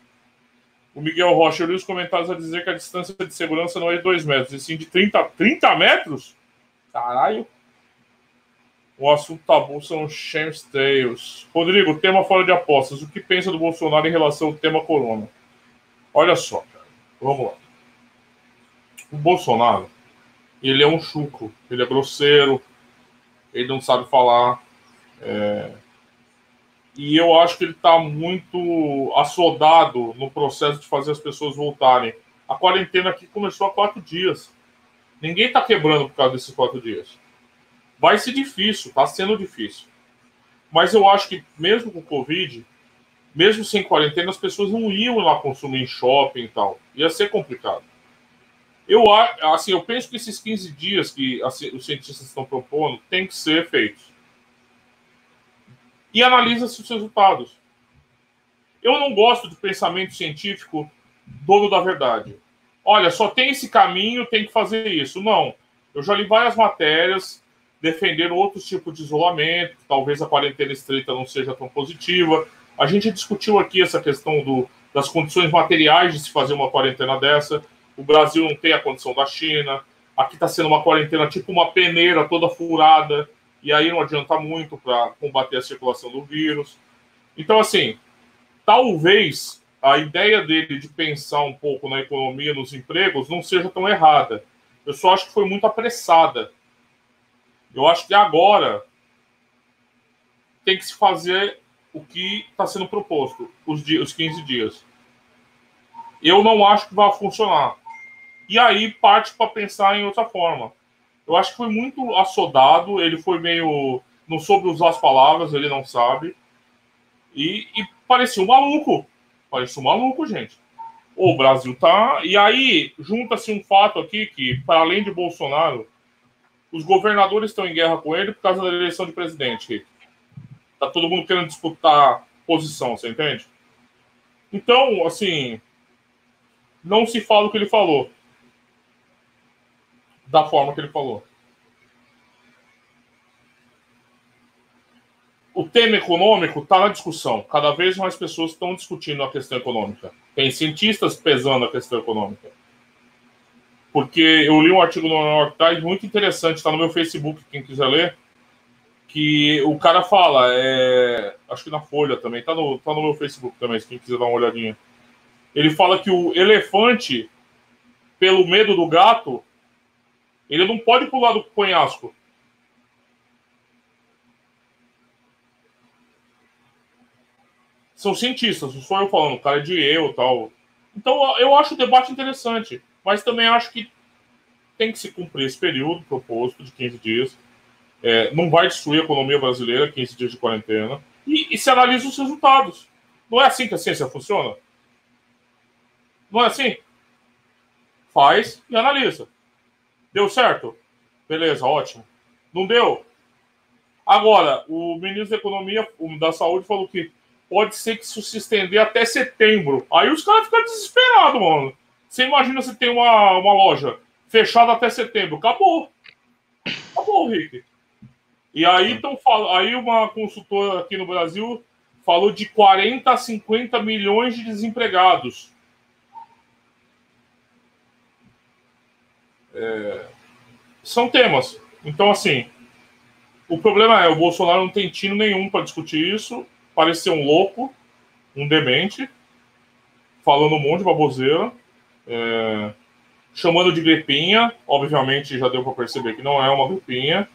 O Miguel Rocha, eu li os comentários a dizer que a distância de segurança não é de 2 metros, e sim de 30, 30 metros? Caralho. O assunto tabu são Shames Tales. Rodrigo, tema fora de apostas. O que pensa do Bolsonaro em relação ao tema corona? Olha só, cara. Vamos lá. O Bolsonaro, ele é um chucro. Ele é grosseiro. Ele não sabe falar. É... E eu acho que ele está muito assodado no processo de fazer as pessoas voltarem. A quarentena aqui começou há quatro dias. Ninguém está quebrando por causa desses quatro dias. Vai ser difícil, está sendo difícil. Mas eu acho que mesmo com o Covid, mesmo sem quarentena, as pessoas não iam lá consumir em shopping e tal. Ia ser complicado. Eu, assim, eu penso que esses 15 dias que assim, os cientistas estão propondo têm que ser feitos. E analisa-se os resultados. Eu não gosto do pensamento científico dono da verdade. Olha, só tem esse caminho, tem que fazer isso. Não. Eu já li várias matérias defender outros tipos de isolamento, talvez a quarentena estreita não seja tão positiva. A gente discutiu aqui essa questão do, das condições materiais de se fazer uma quarentena dessa. O Brasil não tem a condição da China. Aqui está sendo uma quarentena tipo uma peneira toda furada, e aí não adianta muito para combater a circulação do vírus. Então, assim, talvez a ideia dele de pensar um pouco na economia, nos empregos, não seja tão errada. Eu só acho que foi muito apressada. Eu acho que agora tem que se fazer o que está sendo proposto, os, dias, os 15 dias. Eu não acho que vai funcionar. E aí parte para pensar em outra forma. Eu acho que foi muito assodado, ele foi meio. Não soube usar as palavras, ele não sabe. E, e parecia um maluco. Parecia um maluco, gente. O Brasil tá. E aí, junta-se um fato aqui que, para além de Bolsonaro, os governadores estão em guerra com ele por causa da eleição de presidente. Tá todo mundo querendo disputar posição, você entende? Então, assim, não se fala o que ele falou. Da forma que ele falou. O tema econômico está na discussão. Cada vez mais pessoas estão discutindo a questão econômica. Tem cientistas pesando a questão econômica. Porque eu li um artigo no New York Times muito interessante, está no meu Facebook, quem quiser ler, que o cara fala, é, acho que na Folha também, está no, tá no meu Facebook também, se quem quiser dar uma olhadinha. Ele fala que o elefante, pelo medo do gato, ele não pode pular do penhasco. São cientistas, não sou eu falando, o cara é de eu tal. Então eu acho o debate interessante, mas também acho que tem que se cumprir esse período proposto de 15 dias. É, não vai destruir a economia brasileira, 15 dias de quarentena, e, e se analisa os resultados. Não é assim que a ciência funciona? Não é assim? Faz e analisa. Deu certo? Beleza, ótimo. Não deu? Agora, o ministro da Economia, da Saúde, falou que pode ser que isso se estender até setembro. Aí os caras ficam desesperados, mano. Você imagina se tem uma, uma loja fechada até setembro. Acabou. Acabou, Rick. E aí, então, aí uma consultora aqui no Brasil falou de 40 a 50 milhões de desempregados. É, são temas. Então, assim, o problema é o Bolsonaro não tem tino nenhum para discutir isso. Parecer um louco, um demente, falando um monte de baboseira, é, chamando de gripinha. Obviamente, já deu para perceber que não é uma gripinha.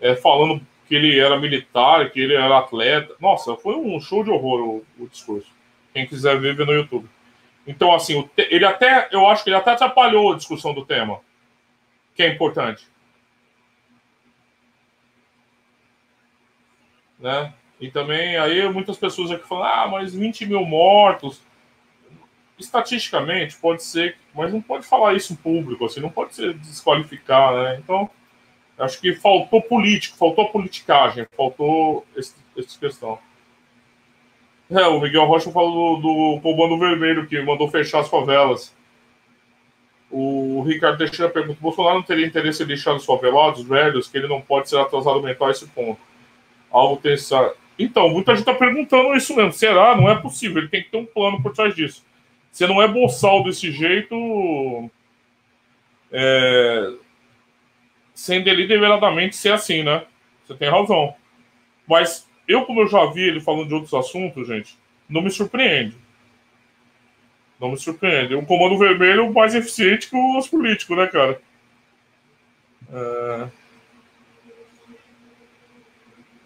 É, falando que ele era militar, que ele era atleta. Nossa, foi um show de horror o, o discurso. Quem quiser ver, vê no YouTube. Então, assim, ele até, eu acho que ele até atrapalhou a discussão do tema que é importante. Né? E também aí muitas pessoas aqui falam, ah, mas 20 mil mortos. Estatisticamente pode ser, mas não pode falar isso em público, assim, não pode se desqualificar, né? Então, acho que faltou político, faltou politicagem, faltou essa questão. É, o Miguel Rocha falou do, do Comando Vermelho que mandou fechar as favelas. O Ricardo Teixeira pergunta: Bolsonaro não teria interesse em deixar os favelados, velhos, que ele não pode ser atrasado mental a esse ponto? Algo pensar. Então, muita gente está perguntando isso mesmo. Será? Não é possível. Ele tem que ter um plano por trás disso. Você não é boçal desse jeito. É, sem deliberadamente ser assim, né? Você tem razão. Mas eu, como eu já vi ele falando de outros assuntos, gente, não me surpreende. Não me surpreende. Um comando vermelho mais eficiente que os políticos, né, cara? É...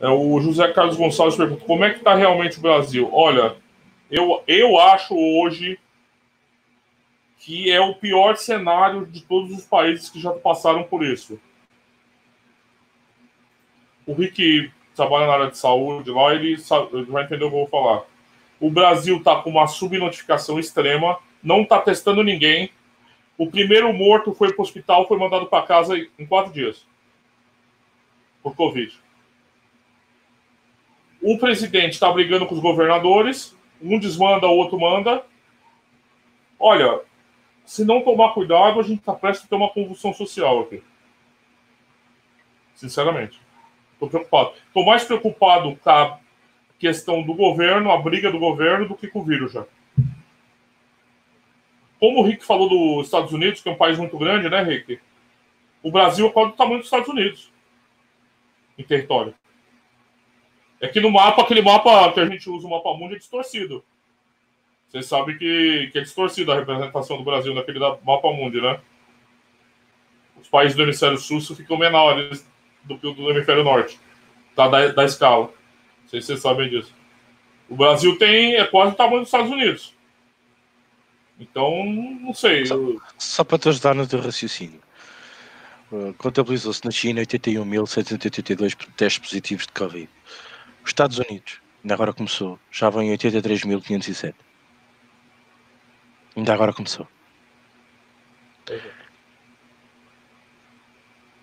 É, o José Carlos Gonçalves pergunta: como é que está realmente o Brasil? Olha, eu, eu acho hoje que é o pior cenário de todos os países que já passaram por isso. O Rick trabalha na área de saúde lá, ele, ele vai entender o que eu vou falar. O Brasil está com uma subnotificação extrema, não está testando ninguém. O primeiro morto foi para o hospital, foi mandado para casa em quatro dias por Covid. O presidente está brigando com os governadores, um desmanda, o outro manda. Olha, se não tomar cuidado, a gente está prestes a ter uma convulsão social aqui. Sinceramente. Estou preocupado. Estou mais preocupado com a questão do governo, a briga do governo, do que com o vírus já. Como o Rick falou dos Estados Unidos, que é um país muito grande, né, Rick? O Brasil é quase do tamanho dos Estados Unidos em território. É que no mapa, aquele mapa que a gente usa, o mapa mundo, é distorcido. Vocês sabem que, que é distorcida a representação do Brasil naquele mapa mundo, né? Os países do hemisfério sul ficam menores do que o do hemisfério norte, tá? Da, da escala sei se vocês sabem disso. O Brasil tem é quase o tamanho dos Estados Unidos. Então, não sei. Só, só para te ajudar no teu raciocínio. Uh, contabilizou-se na China 81.782 testes positivos de Covid. Os Estados Unidos, ainda agora começou, já vão em 83.507. Ainda agora começou.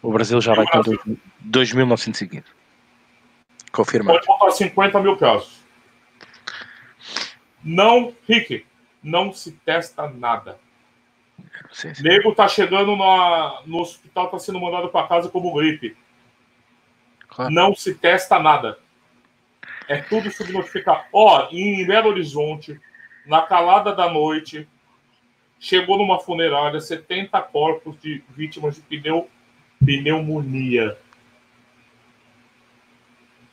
O Brasil já vai com 2.915. Confirmado. Pode botar 50 mil casos. Não, Rick, não se testa nada. Sim, sim. Nego tá chegando na, no hospital, tá sendo mandado para casa como gripe. Claro. Não se testa nada. É tudo subnotificado. Ó, em Belo Horizonte, na calada da noite, chegou numa funerária 70 corpos de vítimas de pneu, pneumonia.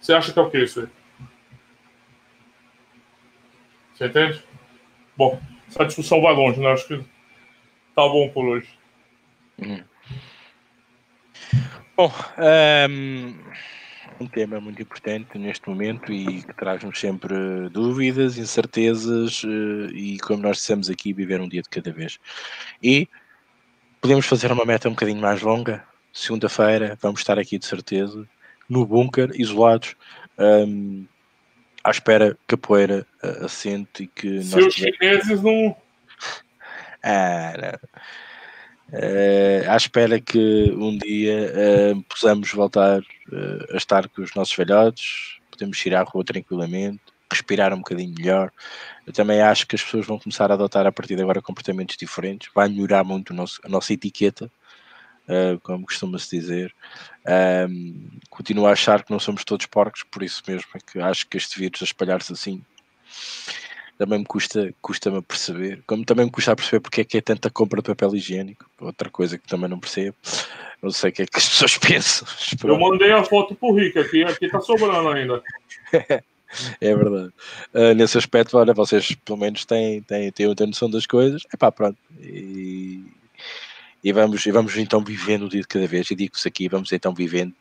Você acha que é o que isso aí? Você entende? Bom, essa discussão vai longe, né? Acho que tá bom por hoje. Hum. Bom, um, um, tema muito importante neste momento e que traz-nos sempre dúvidas, incertezas eh, e, como nós dissemos aqui, viver um dia de cada vez. E podemos fazer uma meta um bocadinho mais longa. Segunda-feira vamos estar aqui de certeza, no bunker, isolados. Um, à espera que a poeira uh, assente e que. Se os chineses não. Ah, não. Uh, à espera que um dia uh, possamos voltar uh, a estar com os nossos velhotes, podemos ir à rua tranquilamente, respirar um bocadinho melhor. Eu também acho que as pessoas vão começar a adotar a partir de agora comportamentos diferentes, vai melhorar muito nosso, a nossa etiqueta uh, como costuma-se dizer. Um, continuo a achar que não somos todos porcos, por isso mesmo é que acho que este vírus a espalhar-se assim também me custa, custa-me a perceber, como também me custa a perceber porque é que é tanta compra de papel higiênico, outra coisa que também não percebo, não sei o que é que as pessoas [laughs] pensam. Eu mandei a foto pro Rick aqui, aqui tá sobrando ainda. [laughs] é verdade. Uh, nesse aspecto, olha, vocês pelo menos têm, têm, têm outra noção das coisas, é pá, pronto. E, e vamos, e vamos então vivendo o dia de cada vez. E digo-vos aqui, vamos então vivendo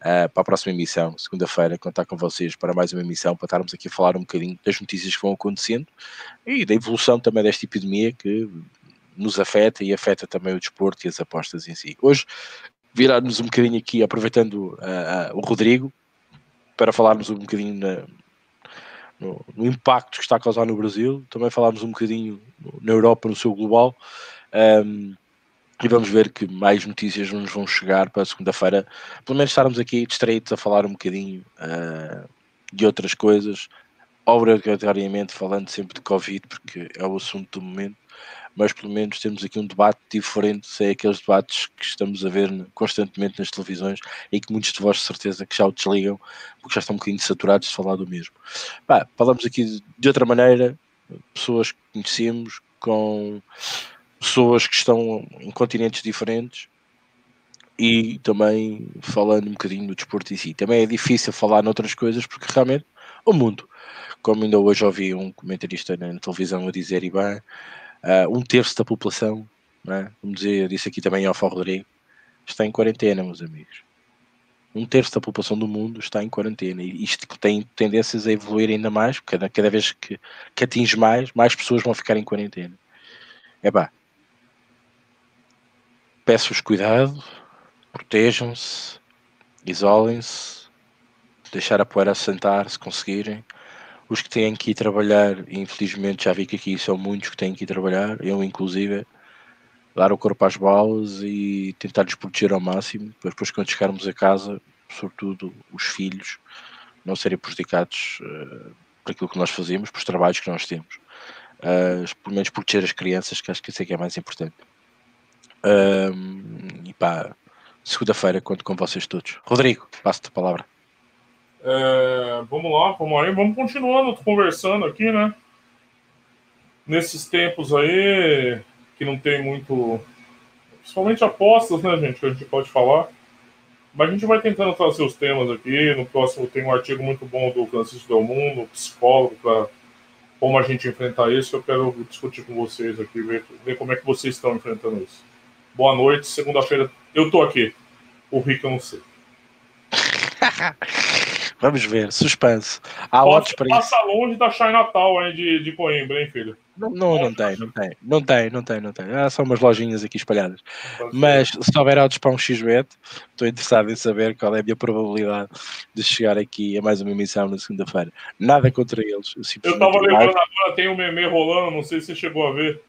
uh, para a próxima emissão, segunda-feira, contar com vocês para mais uma emissão, para estarmos aqui a falar um bocadinho das notícias que vão acontecendo e da evolução também desta epidemia que nos afeta e afeta também o desporto e as apostas em si. Hoje, virar-nos um bocadinho aqui, aproveitando uh, uh, o Rodrigo, para falarmos um bocadinho na, no, impacto que está a causar no Brasil, também falarmos um bocadinho na Europa, no seu global. Um, e vamos ver que mais notícias nos vão chegar para segunda-feira. Pelo menos estarmos aqui distraídos a falar um bocadinho uh, de outras coisas, obrigatoriamente falando sempre de Covid, porque é o assunto do momento, mas pelo menos temos aqui um debate diferente, sei aqueles debates que estamos a ver constantemente nas televisões e que muitos de vós de certeza que já o desligam, porque já estão um bocadinho saturados de falar do mesmo. Pá, falamos aqui de outra maneira, pessoas que conhecemos, com pessoas que estão em continentes diferentes e também falando um bocadinho do desporto em si. Também é difícil falar noutras coisas porque realmente o mundo, como ainda hoje ouvi um comentarista na, televisão a dizer, e bem, uh, um terço da população, é? como dizia, disse aqui também ao Rodrigo, está em quarentena, meus amigos. Um terço da população do mundo está em quarentena e isto tem tendências a evoluir ainda mais, cada, cada vez que, que atinge mais, mais pessoas vão ficar em quarentena. É pá, Peço-vos cuidado, protejam-se, isolem-se, deixar a poeira assentar se conseguirem. Os que têm que ir trabalhar, infelizmente já vi que aqui são muitos que têm que ir trabalhar, eu inclusive, dar o corpo às balas e tentar nos proteger ao máximo, para depois quando chegarmos a casa, sobretudo os filhos, não serem prejudicados uh, por aquilo que nós fazemos, por os trabalhos que nós temos. Uh, pelo menos proteger as crianças, que acho que isso é que é mais importante. Um, e pá, segunda-feira conto com vocês todos. Rodrigo, passo-te a palavra. É, vamos lá, vamos aí, vamos continuando conversando aqui, né? Nesses tempos aí, que não tem muito. Principalmente apostas, né, gente? Que a gente pode falar. Mas a gente vai tentando trazer os temas aqui. No próximo tem um artigo muito bom do Francisco Del Mundo, psicólogo, para como a gente enfrentar isso. Eu quero discutir com vocês aqui, ver, ver como é que vocês estão enfrentando isso. Boa noite, segunda-feira eu tô aqui. O Rick eu não sei. [laughs] Vamos ver, suspense. Há odds para isso. passa longe da Chinatown hein, de, de Coimbra, hein, filho? Não, não, não tem, não tem, não tem, não tem, não tem. Há só umas lojinhas aqui espalhadas. Mas se houver odds para um XBet, estou interessado em saber qual é a minha probabilidade de chegar aqui a mais uma emissão na segunda-feira. Nada contra eles. Eu simplesmente tava lembrando agora, tem um meme rolando, não sei se você chegou a ver,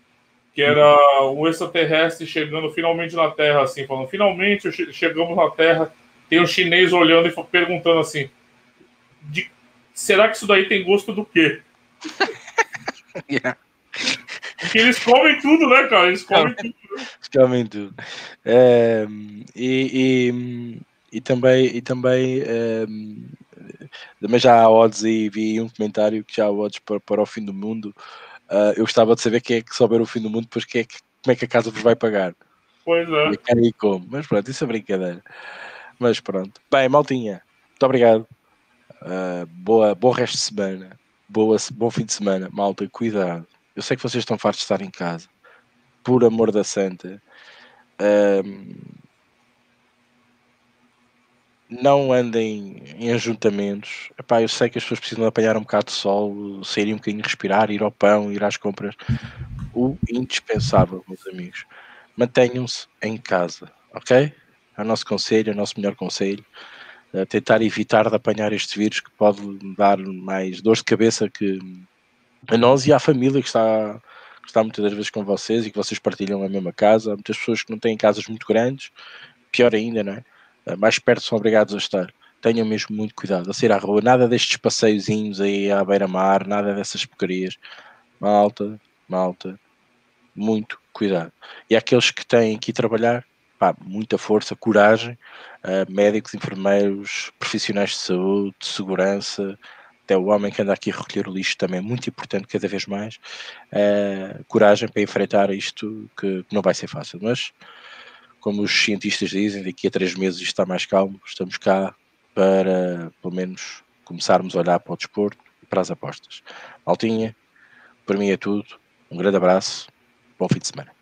que era um extraterrestre chegando finalmente na Terra, assim, falando, finalmente che- chegamos na Terra, tem um chinês olhando e perguntando assim, será que isso daí tem gosto do quê? [laughs] Yeah. Porque eles comem tudo, né, cara? Eles comem tudo. Comem tudo. Ehm, e, e, e também, e também, também já há odds aí, vi um comentário que já há odds para, para o fim do mundo. Ah, eu gostava de saber quem é que souber o fim do mundo, depois quem é que, como é que a casa vos vai pagar. Pois é. E quem e como. Mas pronto, isso é brincadeira. Mas pronto. Bem, maltinha, muito obrigado. Ah, boa, bom resto de semana. Boa, bom fim de semana. Malta, cuidado. Eu sei que vocês estão fartos de estar em casa. Por amor da santa. Ahm, não andem em ajuntamentos. Epá, eu sei que as pessoas precisam apanhar um bocado de sol, saírem um bocadinho respirar, ir ao pão, ir às compras. O indispensável, meus amigos. Mantenham-se em casa, ok? É o nosso conselho, é o nosso melhor conselho. Eh, tentar evitar de apanhar este vírus que pode dar mais dor de cabeça que a nós e à família que está, que está muitas das vezes com vocês e que vocês partilham a mesma casa. Há muitas pessoas que não têm casas muito grandes, pior ainda, não é? Eh, Mais perto são obrigados a estar. Tenham mesmo muito cuidado a sair à rua, nada destes passeiozinhos aí à beira-mar, nada dessas porcarias. Malta, malta, muito cuidado. E aqueles que têm que ir trabalhar, pá, muita força, coragem, uh, médicos, enfermeiros, profissionais de saúde, de segurança, até o homem que anda aqui a recolher o lixo também é muito importante cada vez mais. Uh, coragem para enfrentar isto que, que não vai ser fácil, mas como os cientistas dizem, daqui a três meses isto está mais calmo, estamos cá para pelo menos começarmos a olhar para o desporto e para as apostas. Maltinha, para mim é tudo. Um grande abraço, bom fim de semana.